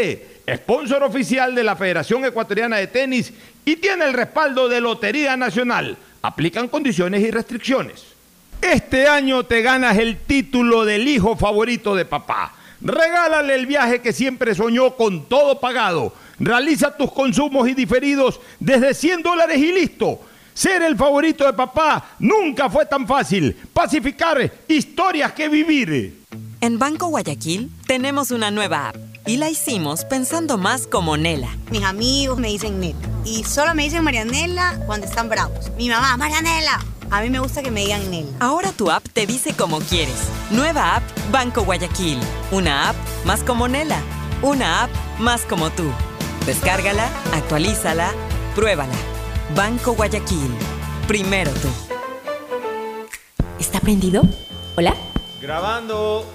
sponsor oficial de la Federación Ecuatoriana de Tenis y tiene el respaldo de Lotería Nacional. Aplican condiciones y restricciones. Este año te ganas el título del hijo favorito de papá. Regálale el viaje que siempre soñó con todo pagado. Realiza tus consumos y diferidos desde 100 dólares y listo. Ser el favorito de papá nunca fue tan fácil. Pacificar historias que vivir. En Banco Guayaquil tenemos una nueva app y la hicimos pensando más como Nela. Mis amigos me dicen Nela. Y solo me dicen Marianela cuando están bravos. Mi mamá, Marianela. A mí me gusta que me digan Nela. Ahora tu app te dice como quieres. Nueva app Banco Guayaquil. Una app más como Nela. Una app más como tú. Descárgala, actualízala, pruébala. Banco Guayaquil. Primero tú. ¿Está prendido? ¿Hola? Grabando.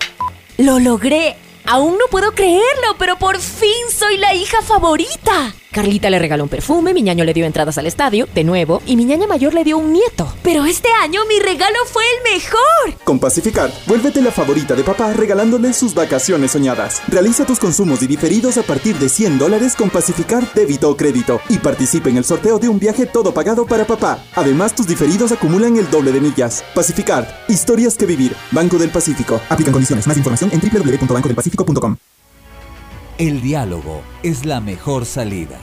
¡Lo logré! Aún no puedo creerlo, pero por fin soy la hija favorita. Carlita le regaló un perfume, mi ñaño le dio entradas al estadio, de nuevo, y mi ñaña mayor le dio un nieto. Pero este año mi regalo fue el mejor. Con Pacificar, vuélvete la favorita de papá regalándole sus vacaciones soñadas. Realiza tus consumos y diferidos a partir de 100 dólares con Pacificar débito o crédito y participa en el sorteo de un viaje todo pagado para papá. Además, tus diferidos acumulan el doble de millas. Pacificar, historias que vivir. Banco del Pacífico. Aplican condiciones. Más información en www.bancodelpacifico.com. El diálogo es la mejor salida.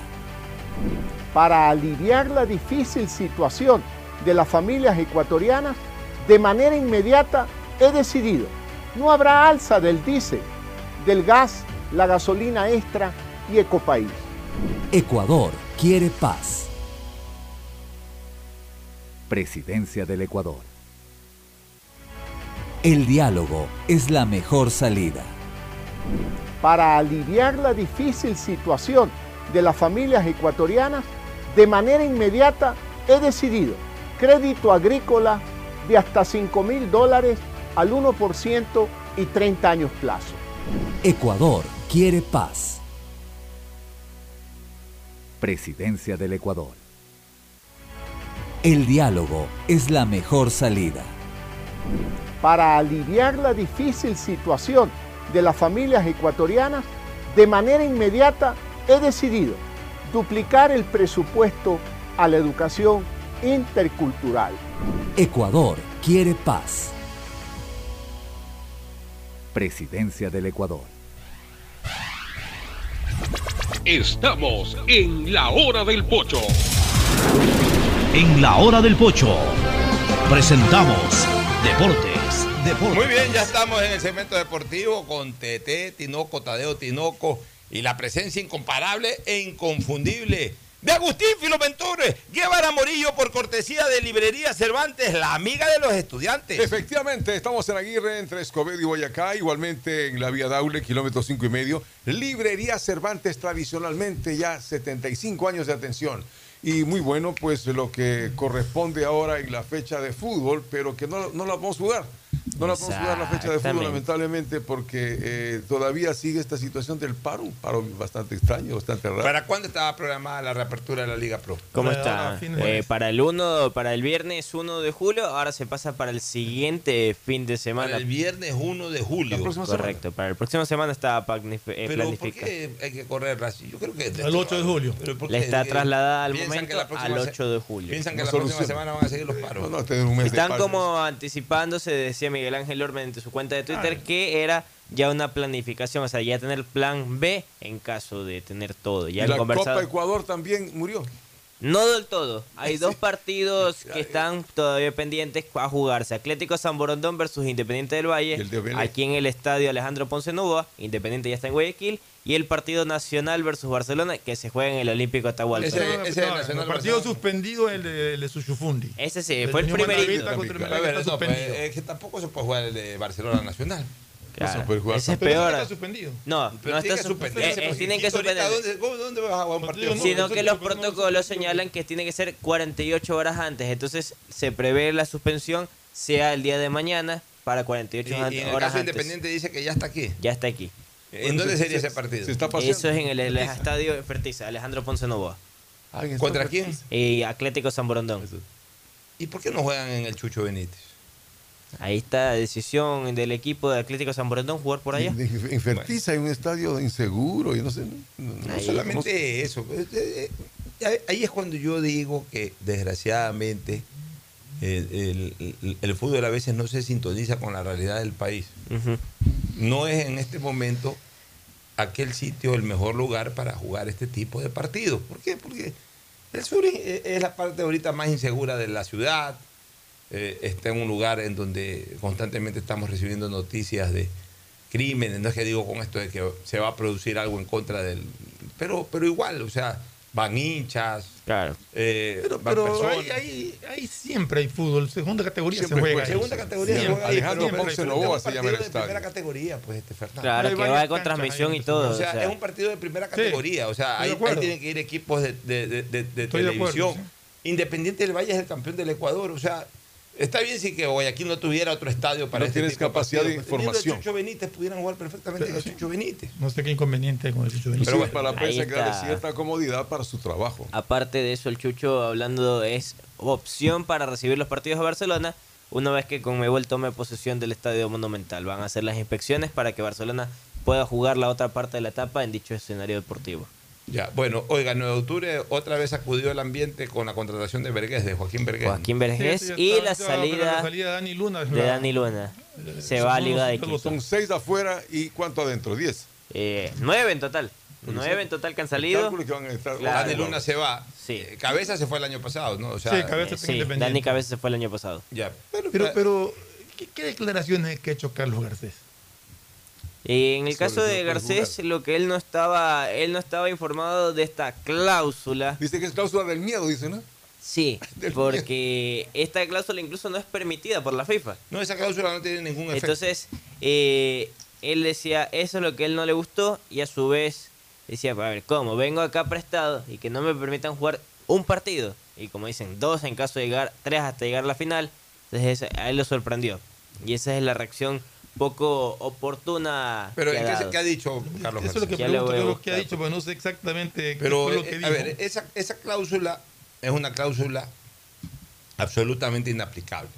para aliviar la difícil situación de las familias ecuatorianas, de manera inmediata he decidido, no habrá alza del diésel, del gas, la gasolina extra y Ecopaís. Ecuador quiere paz. Presidencia del Ecuador. El diálogo es la mejor salida. Para aliviar la difícil situación de las familias ecuatorianas, de manera inmediata he decidido crédito agrícola de hasta 5 mil dólares al 1% y 30 años plazo. Ecuador quiere paz. Presidencia del Ecuador. El diálogo es la mejor salida. Para aliviar la difícil situación de las familias ecuatorianas, de manera inmediata he decidido duplicar el presupuesto a la educación intercultural. Ecuador quiere paz. Presidencia del Ecuador. Estamos en la hora del pocho. En la hora del pocho presentamos Deportes. Deportes. Muy bien, ya estamos en el segmento deportivo con TT, Tinoco, Tadeo Tinoco y la presencia incomparable e inconfundible de Agustín Filomentore, Guevara Morillo por cortesía de Librería Cervantes, la amiga de los estudiantes. Efectivamente, estamos en Aguirre, entre Escobedo y Boyacá, igualmente en la vía Daule, kilómetro cinco y medio. Librería Cervantes, tradicionalmente ya 75 años de atención. Y muy bueno, pues lo que corresponde ahora en la fecha de fútbol, pero que no, no la podemos jugar. No la podemos jugar la fecha de fútbol, lamentablemente, porque eh, todavía sigue esta situación del paro, un paro bastante extraño, bastante raro. ¿Para cuándo estaba programada la reapertura de la Liga Pro? ¿Cómo está? de Eh, para el 1, para el viernes 1 de julio, ahora se pasa para el siguiente fin de semana. Para el viernes 1 de julio. Correcto, para el próximo semana está planifi- eh, Pero ¿por planificado. qué hay que correrla así? Yo creo que... Al 8 de julio. Pero está trasladada al piensan momento que la próxima al se- 8 de julio. Piensan que No la próxima semana van a seguir los paros. No, no, tener un mes de Están paro. como anticipándose, decía Miguel Ángel Orme en su cuenta de Twitter, que era ya una planificación, o sea, ya tener plan B en caso de tener todo. Ya y la conversado. Copa Ecuador también murió. No del todo. Hay dos partidos que están todavía pendientes a jugarse. Atlético San Borondón versus Independiente del Valle. el de Vélez. Aquí en el estadio Alejandro Ponce Nova. Independiente ya está en Guayaquil. Y el partido nacional versus Barcelona que se juega en el Olímpico Atahualpa. Ese- No, ese no, Nacional el partido suspendido el de, el de Suchufundi. Ese sí, El fue el primerito. No, pues, es que tampoco se puede jugar el de Barcelona Nacional. Claro, se puede jugar ese es peor. está suspendido. No, Pero no está suspendido. suspenderse, porque tienen que suspender. ¿dónde, cómo- ¿Dónde vas a jugar un partido? No, Sino no, que no, los no, no, no, protocolos no, no, señalan que tiene que ser 48 horas antes. Entonces se prevé la suspensión sea el día de mañana para 48 Y, y en el horas caso antes. Independiente dice que ya está aquí. Ya está aquí. ¿En dónde se- sería se- ese partido? Se está paseando. Eso es en el, el estadio Fertiza, Alejandro Ponce Novoa. ¿Contra quién? Y Atlético San Borondón. ¿Y por qué no juegan en el Chucho Benítez? Ahí está la decisión del equipo de Atlético San Borondón jugar por allá. En Fertiza hay un estadio inseguro y no sé. no- no- No Ahí. solamente eso. eh, eh, eh, Ahí es cuando yo digo que desgraciadamente el, el- el fútbol a veces no se sintoniza con la realidad del país. No es en este momento aquel sitio el mejor lugar para jugar este tipo de partidos. ¿Por qué? Porque el sur es la parte ahorita más insegura de la ciudad. eh, está en un lugar en donde constantemente estamos recibiendo noticias de crímenes. No es que digo con esto de que se va a producir algo en contra del... Pero, pero igual, o sea, van hinchas, Claro. eh, Pero, van pero personas. ahí, ahí, ahí siempre hay fútbol. Segunda categoría Siempre se juega. Segunda categoría se juega Alejandro Ponce Novoa se llama el partido de primera estadio. categoría, pues, este Fernando. Claro, Hay que va con transmisión y todo. O sea, o sea, es un partido de primera categoría. O sea, ahí, ahí tienen que ir equipos de, de- de- de- de Estoy de acuerdo, televisión. sí. Independiente del Valle es el campeón del Ecuador. O sea, está bien si que Guayaquil no tuviera otro estadio para No este tienes tipo capacidad de información. Chucho Benítez pudieran jugar perfectamente en el Chucho Benítez. No sé qué inconveniente hay con el Chucho Benítez. Pero bueno, para la prensa hay que darle está. cierta comodidad para su trabajo. aparte de eso, el Chucho hablando es opción para recibir los partidos de Barcelona una vez que Conmebol tome posesión del Estadio Monumental. Van a hacer las inspecciones para que Barcelona pueda jugar la otra parte de la etapa en dicho escenario deportivo. Ya, bueno, oiga, 9 de octubre otra vez sacudió el ambiente con la contratación de Vergés, de Joaquín Vergés. Joaquín Vergés sí, y la salida la salida de Dani Luna. de Dani Luna. Se va a Liga de Quito. Son seis afuera y ¿cuánto adentro? Diez. Eh, nueve en total. Nueve en total que han salido. Que van a estar- Claro. Dani Luna se va. Sí. Eh, Cabeza se fue el año pasado, ¿no? O sea, Sí, Cabeza Eh, está sí, independiente. Dani Cabeza se fue el año pasado. Ya. Pero, pero, ¿qué, qué declaraciones que ha hecho Carlos Garcés? Eh, en el Sobre caso de Garcés, lo que él no estaba, él no estaba informado de esta cláusula. Dice que es cláusula del miedo, dice, ¿no? Sí, *laughs* porque esta cláusula incluso no es permitida por la FIFA. No, esa cláusula no tiene ningún efecto. Entonces, eh, él decía, eso es lo que a él no le gustó y a su vez decía, a ver, ¿cómo? Vengo acá prestado y que no me permitan jugar un partido. Y como dicen, dos en caso de llegar, tres hasta llegar a la final. Entonces a él lo sorprendió. Y esa es la reacción poco oportuna Pero que ¿en ha qué, qué ha dicho Carlos Eso es lo que pregunto, voy a qué es lo que buscar. ha dicho, pero no sé exactamente qué Pero, fue lo eh, que a dijo. ver, esa, esa cláusula es una cláusula absolutamente inaplicable.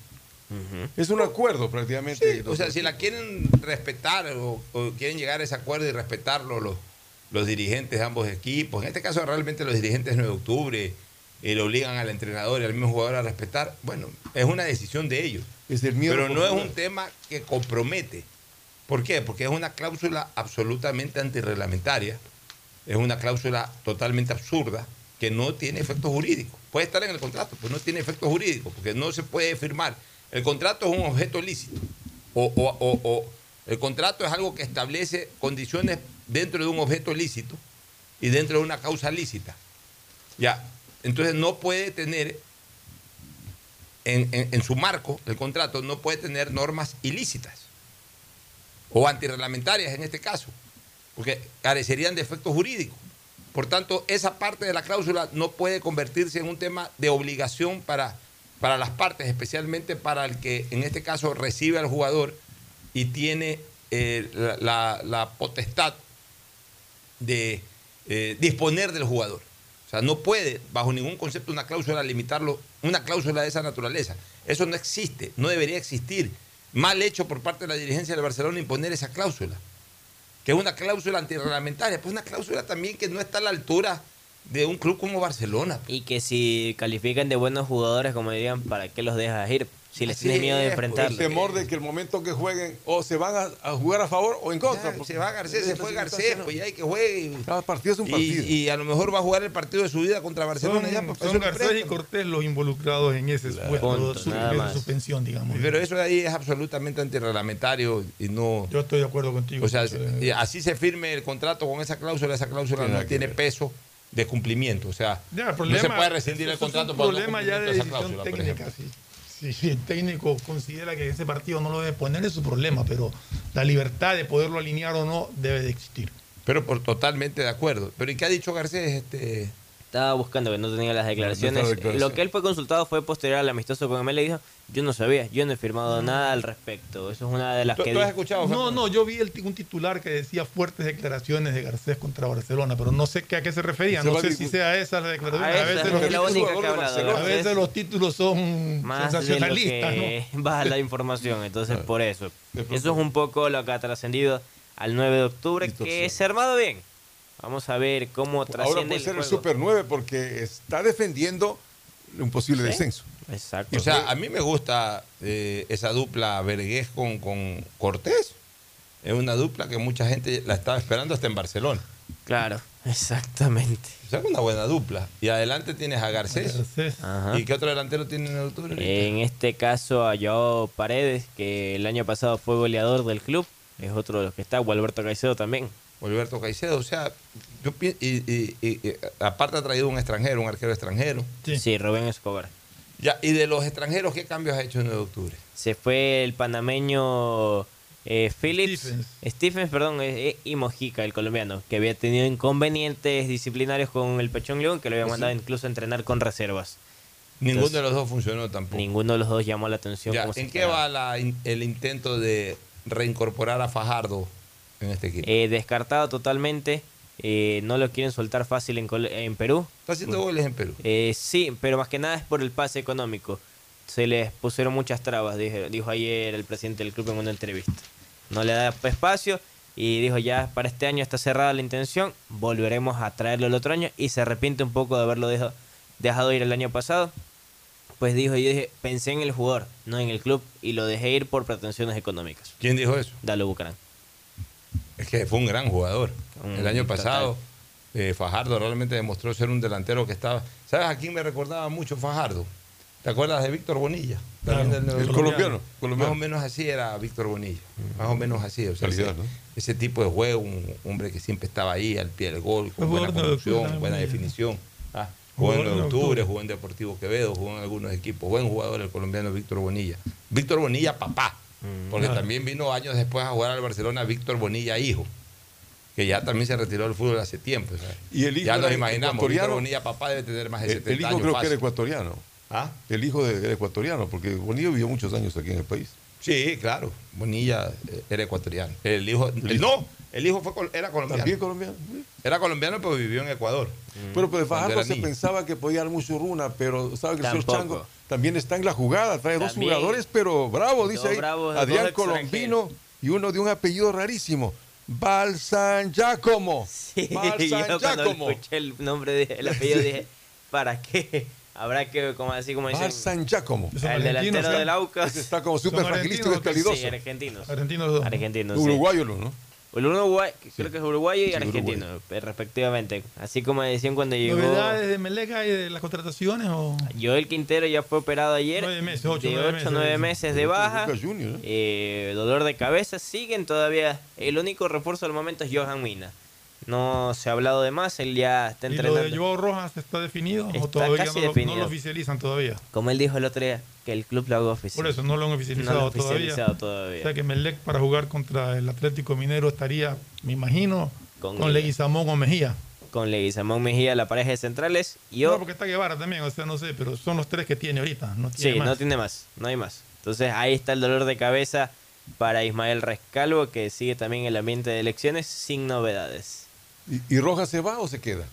Es un acuerdo prácticamente. O sea, si la quieren respetar o, o quieren llegar a ese acuerdo y respetarlo los, los dirigentes de ambos equipos, en este caso realmente los dirigentes de 9 de octubre eh, le obligan al entrenador y al mismo jugador a respetar, bueno, es una decisión de ellos. Es el miedo Pero no es un tema que compromete. ¿Por qué? Porque es una cláusula absolutamente antirreglamentaria, es una cláusula totalmente absurda que no tiene efecto jurídico. Puede estar en el contrato, pero no tiene efecto jurídico, porque no se puede firmar. El contrato es un objeto lícito. O, o- o- o el contrato es algo que establece condiciones dentro de un objeto lícito y dentro de una causa lícita. Ya. Entonces no puede tener en, su marco, el contrato no puede tener normas ilícitas o antirreglamentarias en este caso, porque carecerían de efecto jurídico. Por tanto, esa parte de la cláusula no puede convertirse en un tema de obligación para, para las partes, especialmente para el que en este caso recibe al jugador y tiene eh, la potestad de eh, disponer del jugador. O sea, no puede, bajo ningún concepto, una cláusula limitarlo, una cláusula de esa naturaleza. Eso no existe, no debería existir. Mal hecho por parte de la dirigencia de Barcelona imponer esa cláusula, que es una cláusula antirreglamentaria, pues una cláusula también que no está a la altura de un club como Barcelona. Y que si califican de buenos jugadores, como dirían, ¿para qué los dejas ir? Si les Así tienes miedo de es, pues, enfrentarlos. El temor de que el momento que jueguen o se van a, a jugar a favor o en contra. Ya, se va Garcés, se fue Garcés, pues ya hay que juegue. Cada partido es un Y- partido. Y, a lo mejor va a jugar el partido de su vida contra Barcelona. Son, ya, pues, son le Garcés y. Cortés los involucrados en ese supuesto suspensión, digamos. Pero eso de ahí es absolutamente antirreglamentario y no. Yo estoy de acuerdo contigo. O sea, así se firme el contrato con esa cláusula, esa cláusula no tiene peso de cumplimiento. O sea, Ya, no se puede rescindir el eso es contrato un por no problema ya de decisión cláusula, por técnica. ejemplo. Si, el técnico considera que ese partido no lo debe poner, es su problema, pero la libertad de poderlo alinear o no debe de existir. Pero por totalmente de acuerdo. Pero ¿y qué ha dicho Garcés? Este, Estaba buscando que no tenía las declaraciones. No, no. Lo que él fue consultado fue posterior al amistoso con Emel y dijo, yo no sabía, yo no he firmado nada al respecto. Eso es una de las que... dijo. No, no, yo vi el- un titular que decía fuertes declaraciones de Garcés contra Barcelona, pero no sé qué, a qué se refería. No sé si sea esa la declaración. A A, veces, es los la títulos, que hablado, a veces los títulos son más de lo sensacionalistas, que ¿no? baja la información. Entonces, *laughs* por eso. Eso es un poco lo que ha trascendido al 9 de octubre, que se ha armado bien. Vamos a ver cómo Ahora trasciende puede el ser el juego. Super 9 porque está defendiendo un posible Sí. descenso. Exacto. O sea, a mí me gusta eh, esa dupla Vergués con, con Cortés. Es una dupla que mucha gente la estaba esperando hasta en Barcelona. Claro, exactamente. O sea, es una buena dupla. Y adelante tienes a Garcés. Ajá. ¿Y qué otro delantero tiene en octubre? En este caso a Joao Paredes, que el año pasado fue goleador del club, es otro de los que está, o Alberto Caicedo también. Alberto Caicedo, o sea, yo y, y- y- y, aparte ha traído un extranjero, un arquero extranjero. Sí, Rubén Escobar. Ya, y de los extranjeros, ¿qué cambios ha hecho en 9 de octubre? Se fue el panameño eh, Phillips, Stephens, perdón, eh, eh, y Mojica, el colombiano, que había tenido inconvenientes disciplinarios con el Pechón León, que lo había Sí. mandado incluso a entrenar con reservas. Ninguno Entonces, de los dos funcionó tampoco. Ninguno de los dos llamó la atención. Ya, ¿En qué esperaba. va la el intento de reincorporar a Fajardo en este equipo? Eh, descartado totalmente. eh, no lo quieren soltar fácil en, Col- en Perú. ¿Está haciendo goles en Perú? Eh, sí, pero más que nada es por el pase económico. Se les pusieron muchas trabas, dijo, dijo ayer el presidente del club en una entrevista. No le da espacio y dijo ya para este año está cerrada la intención, volveremos a traerlo el otro año y se arrepiente un poco de haberlo dejo- dejado ir el año pasado. Pues dijo, yo dije, pensé en el jugador, no en el club y lo dejé ir por pretensiones económicas. ¿Quién dijo eso? Dalo Bucarán. Es que fue un gran jugador. Un el año total. pasado Eh, Fajardo realmente demostró ser un delantero que estaba. ¿Sabes a quién me recordaba mucho Fajardo? ¿Te acuerdas de Víctor Bonilla? También Claro, del- el colombiano, colombiano. Más o menos así era Víctor Bonilla. Más o menos así. O sea, Calidad, ese, ¿no? ese tipo de juego, un hombre que siempre estaba ahí al pie del gol, con Fue buena conducción, buena definición. Ah, jugó en octubre. jugó en Deportivo Quevedo, jugó en algunos equipos. Buen jugador el colombiano Víctor Bonilla. Víctor Bonilla, papá. Porque claro. también vino años después a jugar al Barcelona Víctor Bonilla, hijo. Que ya también se retiró del fútbol hace tiempo. o sea, Y el hijo ya nos imaginamos. Víctor Bonilla, papá, debe tener más de El, 70 el hijo años. creo que era ecuatoriano. ¿Ah? El hijo de, era ecuatoriano, porque Bonilla vivió muchos años aquí en el país. Sí, claro. Bonilla eh, era ecuatoriano. El hijo, el- no, el hijo fue, era colombiano. También colombiano. Era colombiano, pero vivió en Ecuador. Pero pues Fajardo se niño. pensaba que podía dar mucho runa, pero sabe que el señor. Chango también está en la jugada, trae dos jugadores, pero bravo, dice ahí. Adrián. Colombino y uno de un apellido rarísimo. Balsan Giacomo. Sí, *laughs* Balsan yo cuando Giacomo. escuché el nombre, dije- el apellido, *laughs* dije, ¿para qué? Habrá que, como así como dicen, Balsan Giacomo. el delantero del Aucas. Ese está como súper fragilístico y argentinos, calidoso. Sí, argentinos. Argentinos. Argentinos, sí. Uruguayo, ¿no? El Uruguay, creo que es uruguayo y Sí, argentino, eh, respectivamente. Así como decían cuando llegó ¿Novedades de Meleca y de las contrataciones? O... Joel Quintero ya fue operado ayer. Nueve meses, ocho, de nueve 8 meses, nueve sí. meses de baja. ¿eh? Eh, dolor de cabeza. Siguen todavía. El único refuerzo al momento es Johan Mina. No se ha hablado de más. Él ya está ¿Y lo entrenando. de Joao Rojas está definido Está o todavía casi no, lo- definido. no lo oficializan todavía? Como él dijo el otro día, que el club lo haga oficial. Por eso no lo han oficializado, No lo han oficializado todavía. todavía. O sea que Melec para jugar contra el Atlético Minero estaría, me imagino, Con con, Leguizamón o Mejía. Con Leguizamón Mejía, la pareja de centrales. Y No, yo, porque está Guevara también, o sea, no sé, pero son los tres que tiene ahorita. No tiene sí, más. no tiene más. No hay más. Entonces ahí está el dolor de cabeza para Ismael Rescalvo, que sigue también el ambiente de elecciones sin novedades. ¿Y, y Rojas se va o se queda?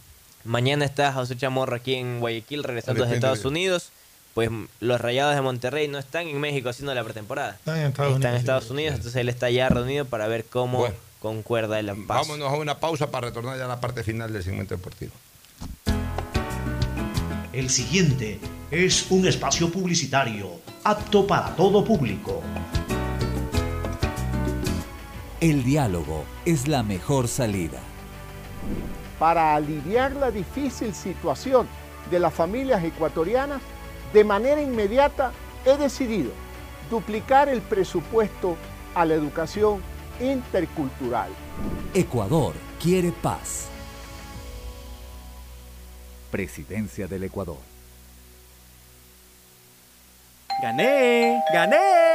Mañana está José Chamorro aquí en Guayaquil regresando a depende Estados de- Unidos. Pues los Rayados de Monterrey no están en México haciendo la pretemporada. Están en Estados Están en Unidos, Estados Unidos, entonces él está ya reunido para ver cómo Bueno. concuerda el paso. Vámonos a una pausa para retornar ya a la parte final del segmento deportivo. El siguiente es un espacio publicitario apto para todo público. El diálogo es la mejor salida. Para aliviar la difícil situación de las familias ecuatorianas, de manera inmediata he decidido duplicar el presupuesto a la educación intercultural. Ecuador quiere paz. Presidencia del Ecuador. ¡Gané! ¡Gané!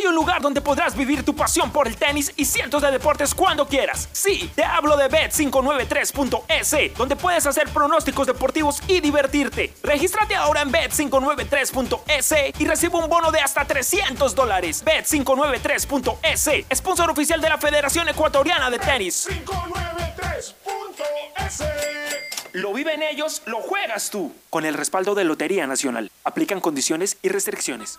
Hay un lugar donde podrás vivir tu pasión por el tenis y cientos de deportes cuando quieras. Sí, te hablo de Bet593.es, donde puedes hacer pronósticos deportivos y divertirte. Regístrate ahora en Bet593.es y recibe un bono de hasta 300 dólares. Bet593.es, sponsor oficial de la Federación Ecuatoriana de Tenis. Lo viven ellos, lo juegas tú. Con el respaldo de Lotería Nacional. Aplican condiciones y restricciones.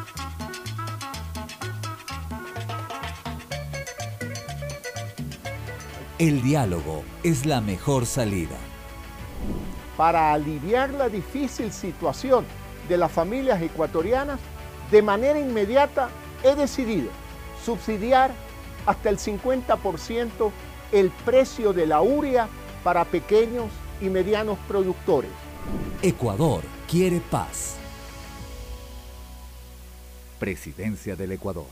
El diálogo es la mejor salida. Para aliviar la difícil situación de las familias ecuatorianas, de manera inmediata he decidido subsidiar hasta el 50% el precio de la urea para pequeños y medianos productores. Ecuador quiere paz. Presidencia del Ecuador.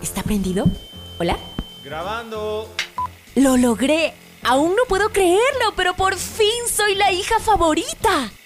¿Está prendido? ¿Hola? Grabando. ¡Lo logré! Aún no puedo creerlo, pero por fin soy la hija favorita.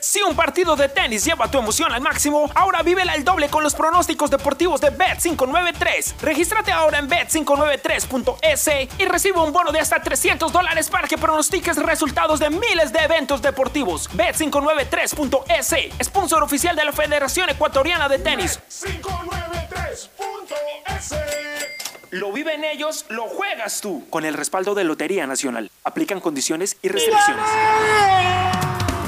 Si un partido de tenis lleva tu emoción al máximo, ahora vívela al doble con los pronósticos deportivos de Bet593. Regístrate ahora en bet593.es y recibe un bono de hasta 300 dólares para que pronostiques resultados de miles de eventos deportivos. Bet593.es, sponsor oficial de la Federación Ecuatoriana de Tenis. Bet593.es Lo viven ellos, lo juegas tú. Con el respaldo de Lotería Nacional. Aplican condiciones y restricciones.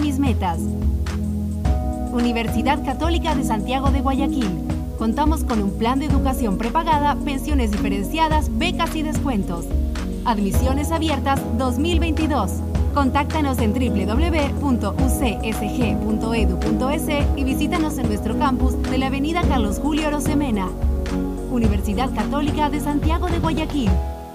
mis metas. Universidad Católica de Santiago de Guayaquil. Contamos con un plan de educación prepagada, pensiones diferenciadas, becas y descuentos. Admisiones abiertas 2022. Contáctanos en www.ucsg.edu.es y visítanos en nuestro campus de la Avenida Carlos Julio Rosemena. Universidad Católica de Santiago de Guayaquil.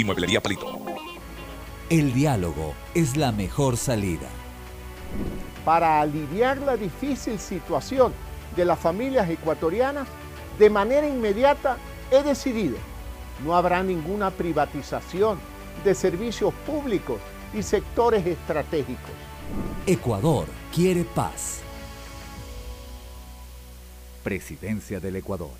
y Mueblería Palito. El diálogo es la mejor salida. Para aliviar la difícil situación de las familias ecuatorianas, de manera inmediata he decidido, no habrá ninguna privatización de servicios públicos y sectores estratégicos. Ecuador quiere paz. Presidencia del Ecuador.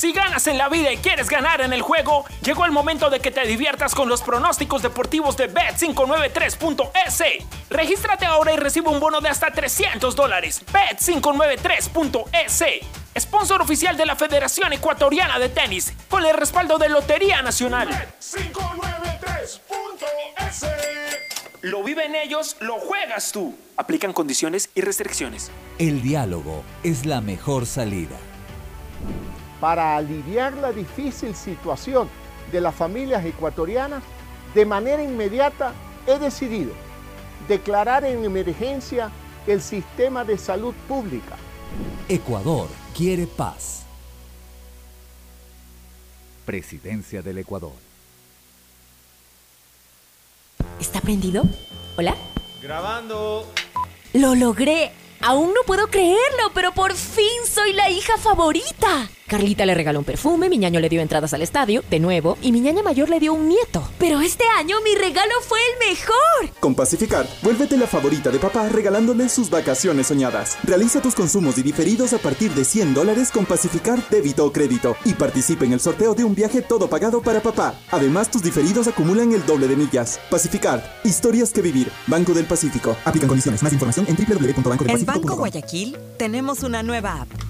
Si ganas en la vida y quieres ganar en el juego, llegó el momento de que te diviertas con los pronósticos deportivos de Bet593.es. Regístrate ahora y recibe un bono de hasta 300 dólares. Bet593.es. Sponsor oficial de la Federación Ecuatoriana de Tenis, con el respaldo de Lotería Nacional. Bet593.es Lo viven ellos, lo juegas tú. Aplican condiciones y restricciones. El diálogo es la mejor salida. Para aliviar la difícil situación de las familias ecuatorianas, de manera inmediata he decidido declarar en emergencia el sistema de salud pública. Ecuador quiere paz. Presidencia del Ecuador. ¿Está prendido? ¿Hola? Grabando. ¡Lo logré! Aún no puedo creerlo, pero por fin soy la hija favorita. Carlita le regaló un perfume, mi ñaño le dio entradas al estadio, de nuevo, y mi ñaña mayor le dio un nieto. Pero este año mi regalo fue mejor. Con Pacificar, vuélvete la favorita de papá regalándole sus vacaciones soñadas. Realiza tus consumos y diferidos a partir de 100 dólares con Pacificar débito o crédito y participa en el sorteo de un viaje todo pagado para papá. Además, tus diferidos acumulan el doble de millas. Pacificar, historias que vivir. Banco del Pacífico. Aplican condiciones. Más información en En www.bancodelpacifico.com. Banco Guayaquil tenemos una nueva app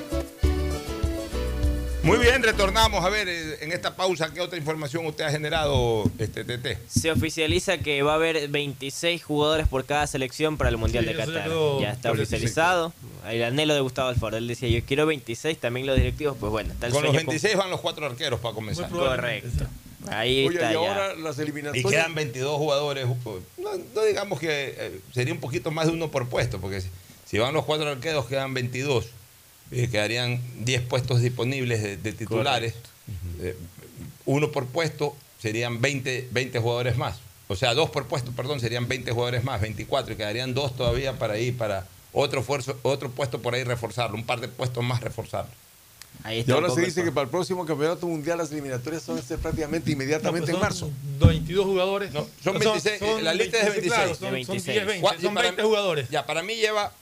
Muy bien, retornamos. A ver, eh, en esta pausa, ¿qué otra información usted ha generado, este TT? Se oficializa que va a haber 26 jugadores por cada selección para el Mundial Sí, de Qatar. Ya está oficializado. El anhelo de Gustavo Alfaro. Él decía, yo quiero 26, también los directivos, pues bueno, está el Con los sueño 26 van los cuatro arqueros para comenzar. Correcto. Ahí Oye, está y ya. ahora las Y eliminatorias. quedan 22 jugadores. No, no digamos que eh, sería un poquito más de uno por puesto, porque si, si van los cuatro arqueros quedan 22. Eh, quedarían 10 puestos disponibles de, de titulares. Eh, uno por puesto serían 20, 20 jugadores más. O sea, dos por puesto, perdón, serían 20 jugadores más, 24. Y quedarían dos todavía para ir para otro, esfuerzo, otro puesto por ahí reforzarlo, un par de puestos más reforzarlo. Ahí Y ahora se dice que para el próximo campeonato mundial las eliminatorias son a ser prácticamente inmediatamente en marzo. 22 jugadores. No, son 26, eh, la lista es de 26. claro, son, son 10, 20, Cua- y son para 20 mí- jugadores. Ya, para mí lleva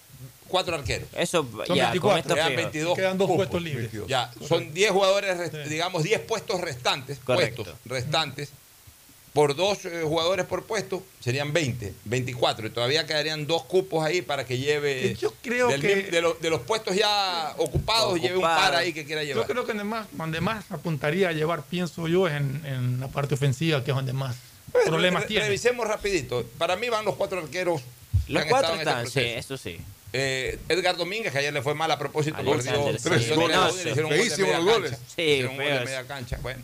cuatro arqueros. Eso Son ya, 24, con esto Quedan fijo. 22 Quedan dos cupos. puestos libres. Ya, son 10 jugadores, rest- digamos 10 puestos restantes, Correcto. puestos restantes. Por dos eh, jugadores por puesto serían 20, 24. Y todavía quedarían dos cupos ahí para que lleve. Yo creo del que- de, los- de los puestos ya ocupados, lleve un par ahí que quiera llevar. Yo creo que donde más, donde más apuntaría a llevar, pienso yo, es en, en la parte ofensiva, que es donde más problemas Re- tiene. Revisemos rapidito. Para mí van los cuatro arqueros. que Los cuatro estado en están, este sí, eso sí. Eh, Edgar Domínguez, que ayer le fue mal a propósito, Alexander, perdió tres goles, goles. le hicieron un gol de Feísimos media los goles. cancha. Sí, Hicieron un gol de media cancha. Bueno.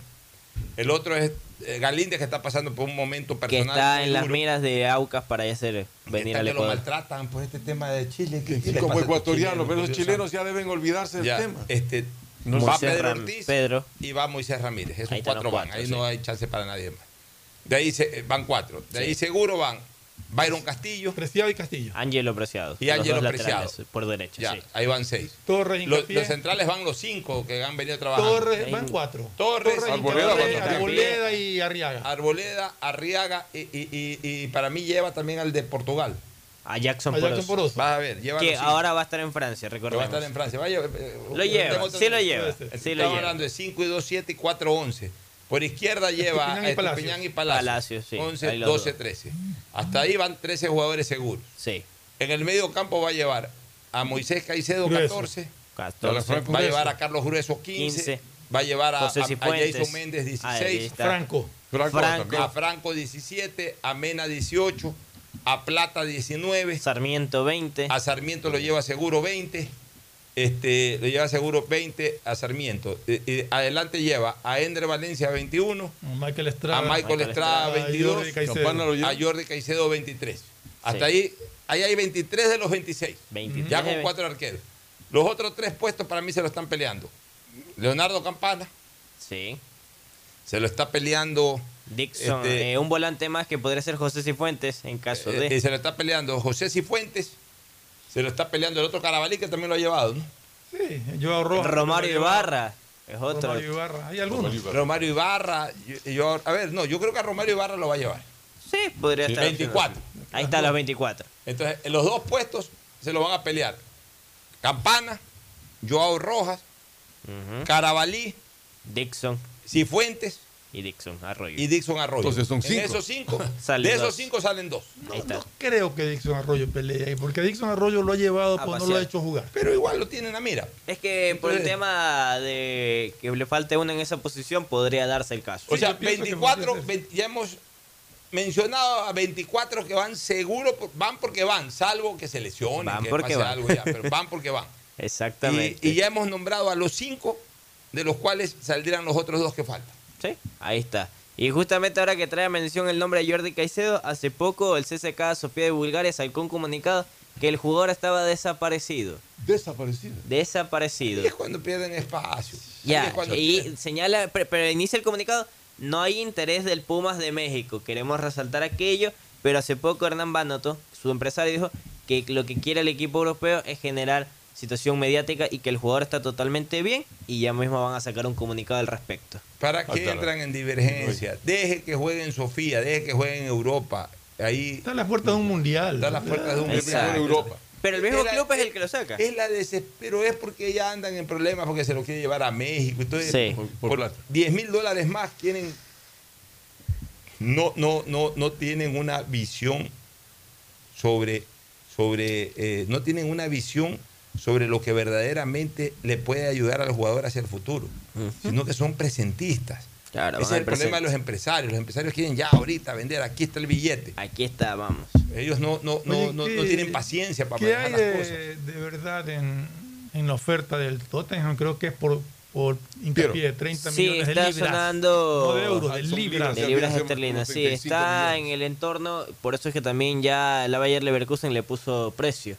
El otro es eh, Galíndez, que está pasando por un momento Que personal. está muy en las miras de Aucas para ya hacer venir Está al que lo Ecuador. maltratan por este tema de Chile. ¿Qué- qué Y les como chilenos, pero los chilenos ya deben olvidarse del Ya, tema. Este, No va Moisés Pedro Ortiz Pedro. y va Moisés Ramírez. Esos Ahí cuatro van. cuatro, Ahí sí. no hay chance para nadie más. De ahí se, eh, van cuatro. De ahí seguro van Byron Castillo Preciado y Castillo. Ángelo Preciado. y los Ángelo dos Preciado. laterales, Por derecha, Ya, sí. ahí van seis. Torres, Los, los centrales van los cinco que han venido trabajando. Torres, van cuatro. Torres, Arboleda, Torres, Arboleda, Arboleda y Arriaga. Arboleda, Arriaga y, y- y- y para mí lleva también al de Portugal. A Jackson A Jackson Poroso. Poroso. Vas a ver, lleva Que ahora va a estar en Francia, Que va a recordemos. estar en Francia. Va a llevar, eh, Lo lleva, sí lo lleva. Sí Estamos hablando de 5 y 2, 7 y 4, 11. Por izquierda lleva Estupiñán a y Palacios. Estupiñán y. Palacios, sí, 11, ahí los 12, dos. 13. Hasta ahí van 13 jugadores seguros. Sí. En el medio campo va a llevar a Moisés Caicedo, Grueso. 14. 14. Va a llevar a Carlos Grueso, 15. 15. Va a llevar a, José a- a Cifuentes. Jason Méndez, Ah, ahí 16. está. Franco. Franco, Franco. también. a Franco, 17. A Mena, 18. A Plata, 19. Sarmiento 20. A Sarmiento lo lleva seguro 20. Este, le lleva seguro 20 a Sarmiento. Eh, eh, adelante lleva a Ender Valencia 21, Michael Estrada. a Michael, Estrada, 22, Jordi a Jordi Caicedo 23. Hasta ahí, ahí hay 23 de los 26. 23 ya con cuatro arqueros. Los otros tres puestos para mí se lo están peleando. Leonardo Campana, Sí. se lo está peleando. Dixon, este, eh, un volante más que podría ser José Cifuentes en caso eh, de. eh, se lo está peleando José Cifuentes. Se lo está peleando el otro Carabalí que también lo ha llevado, ¿no? Sí, Joao Rojas. Romario. Ibarra es otro. Romario Ibarra. Hay algunos. Romario Ibarra. yo- yo- a ver, no, yo creo que a Romario Ibarra lo va a llevar. Sí, podría estar. 24. Ahí está los 24. Entonces, en los dos puestos se lo van a pelear. Campana, Joao Rojas, Carabalí, Dixon Cifuentes y Dixon Arroyo. y Dixon Arroyo. Entonces son En cinco. esos cinco, *laughs* de esos cinco salen dos. Está. Creo que Dixon Arroyo pelea ahí, porque Dixon Arroyo lo ha llevado, pues no lo ha hecho jugar. Pero igual lo tienen a mira. Es que por el tema de que le falte uno en esa posición, podría darse el caso. O sea, yo pienso que 24, podría ser. 20 ya hemos mencionado a 24 que van seguro, van porque van, salvo que se lesionen, Van que porque pase van. algo ya, pero *laughs* van porque van. Exactamente. Y, y ya hemos nombrado a los cinco, de los cuales saldrían los otros dos que faltan. Sí, ahí está. Y justamente ahora que trae a mención el nombre de Jordi Caicedo, hace poco el CCK Sofía de Bulgaria sacó un comunicado que el jugador estaba desaparecido. Desaparecido. Desaparecido. Y es cuando pierden espacio. Ya, es y pierden. señala, pero, pero inicia el comunicado, no hay interés del Pumas de México, queremos resaltar aquello, pero hace poco Hernán Banoto, su empresario, dijo que lo que quiere el equipo europeo es generar situación mediática y que el jugador está totalmente bien y ya mismo van a sacar un comunicado al respecto. ¿Para qué entran en divergencia? Deje que juegue en Sofía, deje que juegue en Europa. Ahí Está a las puertas de un mundial. está las puertas de un Exacto. en Europa. Pero el mismo Es la- club es el que lo saca. Es la desespero, es porque ya andan en problemas porque se lo quiere llevar a México. Entonces, Sí. por, Por por plata. 10 mil dólares más quieren. No, no, no, no tienen una visión sobre, sobre eh, no tienen una visión sobre lo que verdaderamente le puede ayudar al jugador hacia el futuro, sino que son presentistas. Claro, Ese es el problema de los empresarios. Los empresarios quieren ya ahorita vender, aquí está el billete. Aquí está, vamos. Ellos no, no, no, Oye, no, ¿qué- no tienen paciencia para ¿Qué manejar hay las de, cosas. de verdad en, en la oferta del Tottenham? Creo que es por, por hincapié de 30 Sí, millones de está libras. sonando No de euros, de libras. de libras esterlinas. Sí, 35 está en el entorno, por eso es que también ya la Bayer Leverkusen le puso precio.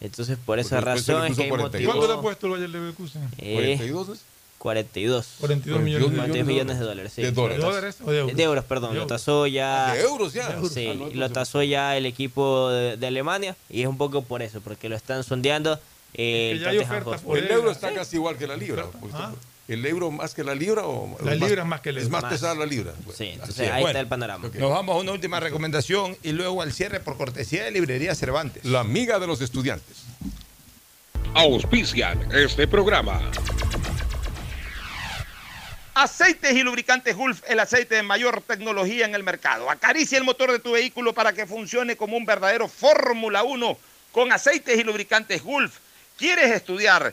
Entonces, por esa Porque razón es que hay 42. ¿Cuánto le ha puesto el Bayer Leverkusen? eh, 42 es? 42. 42 millones de 42 dólares. millones de dólares, sí. De ¿De dólares. dólares o de euros? De euros, perdón. De Lo tasó ya. Ah, de euros ya. Sí, Ah, no, lo tasó ya el equipo de, de Alemania y es un poco por eso, porque lo están sondeando. Eh, Que ya hay Tottenham ofertas Hotspur. por El él. euro está casi igual que la libra. ¿El euro más que la libra o La más- libra es más que el Es euro. más Más. pesada la libra. Sí, entonces es. ahí Bueno, está el panorama. Nos vamos a una última recomendación y luego al cierre por cortesía de Librería Cervantes. La amiga de los estudiantes. Auspician este programa. Aceites y lubricantes Gulf, el aceite de mayor tecnología en el mercado. Acaricia el motor de tu vehículo para que funcione como un verdadero Fórmula 1 con aceites y lubricantes Gulf. ¿Quieres estudiar,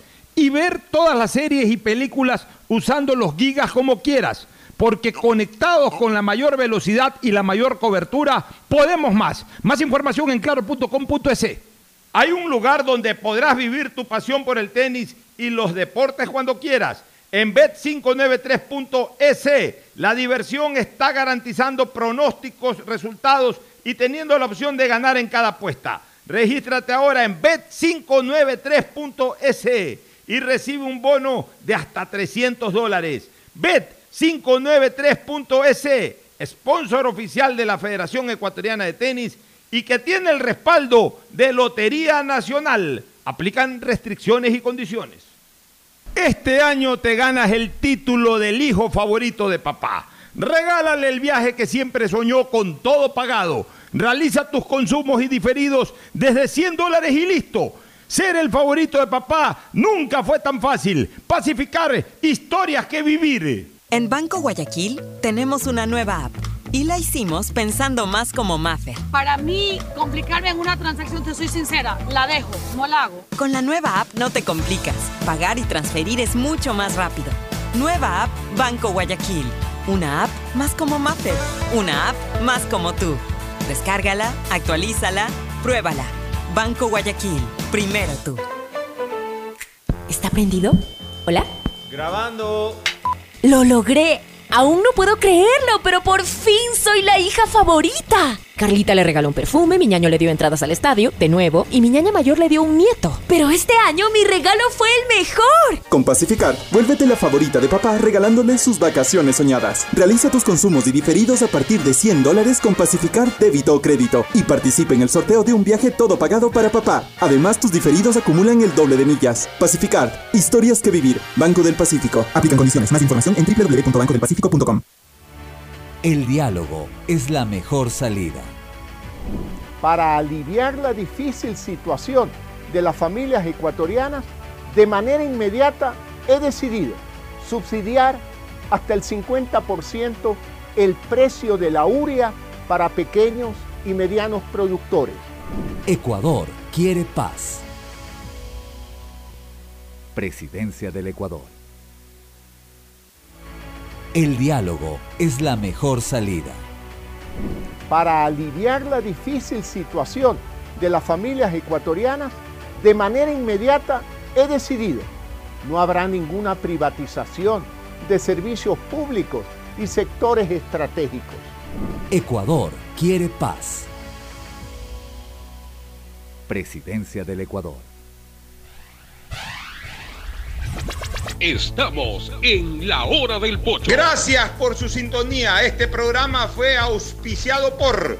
y ver todas las series y películas usando los gigas como quieras. porque conectados con la mayor velocidad y la mayor cobertura, podemos más. Más información en claro.com.es. Hay un lugar donde podrás vivir tu pasión por el tenis y los deportes cuando quieras. En bet593.es, la diversión está garantizando pronósticos, resultados y teniendo la opción de ganar en cada apuesta. Regístrate ahora en bet593.es y recibe un bono de hasta 300 dólares. Bet593.es, sponsor oficial de la Federación Ecuatoriana de Tenis y que tiene el respaldo de Lotería Nacional. Aplican restricciones y condiciones. Este año te ganas el título del hijo favorito de papá. Regálale el viaje que siempre soñó con todo pagado. Realiza tus consumos y diferidos desde 100 dólares y listo. Ser el favorito de papá nunca fue tan fácil. Pacificar historias que vivir. En Banco Guayaquil tenemos una nueva app y la hicimos pensando más como Maffer. Para mí, complicarme en una transacción, te soy sincera, la dejo, no la hago. Con la nueva app no te complicas. Pagar y transferir es mucho más rápido. Nueva app Banco Guayaquil. Una app más como Maffer. Una app más como tú. Descárgala, actualízala, pruébala. Banco Guayaquil. Primero tú. ¿Está prendido? ¿Hola? Grabando. ¡Lo logré! Aún no puedo creerlo, pero por fin soy la hija favorita. Carlita le regaló un perfume, mi ñaño le dio entradas al estadio, de nuevo, y mi ñaña mayor le dio un nieto. Pero este año mi regalo fue el mejor. Con Pacificar, vuélvete la favorita de papá regalándole sus vacaciones soñadas. Realiza tus consumos y diferidos a partir de 100 dólares con Pacificar débito o crédito y participe en el sorteo de un viaje todo pagado para papá. Además, tus diferidos acumulan el doble de millas. Pacificar, historias que vivir. Banco del Pacífico. Aplican condiciones. Más información en www.bancodelpacifico.com. El diálogo es la mejor salida. Para aliviar la difícil situación de las familias ecuatorianas, de manera inmediata he decidido subsidiar hasta el 50% el precio de la urea para pequeños y medianos productores. Ecuador quiere paz. Presidencia del Ecuador. El diálogo es la mejor salida. Para aliviar la difícil situación de las familias ecuatorianas, de manera inmediata he decidido, no habrá ninguna privatización de servicios públicos y sectores estratégicos. Ecuador quiere paz. Presidencia del Ecuador. Estamos en la hora del pocho. Gracias por su sintonía. Este programa fue auspiciado por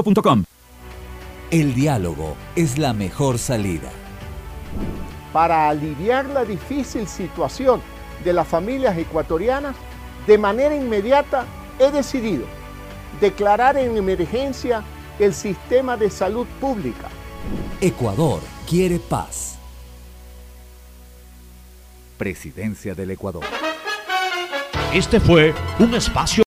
El diálogo es la mejor salida. Para aliviar la difícil situación de las familias ecuatorianas, de manera inmediata he decidido declarar en emergencia el sistema de salud pública. Ecuador quiere paz. Presidencia del Ecuador. Este fue un espacio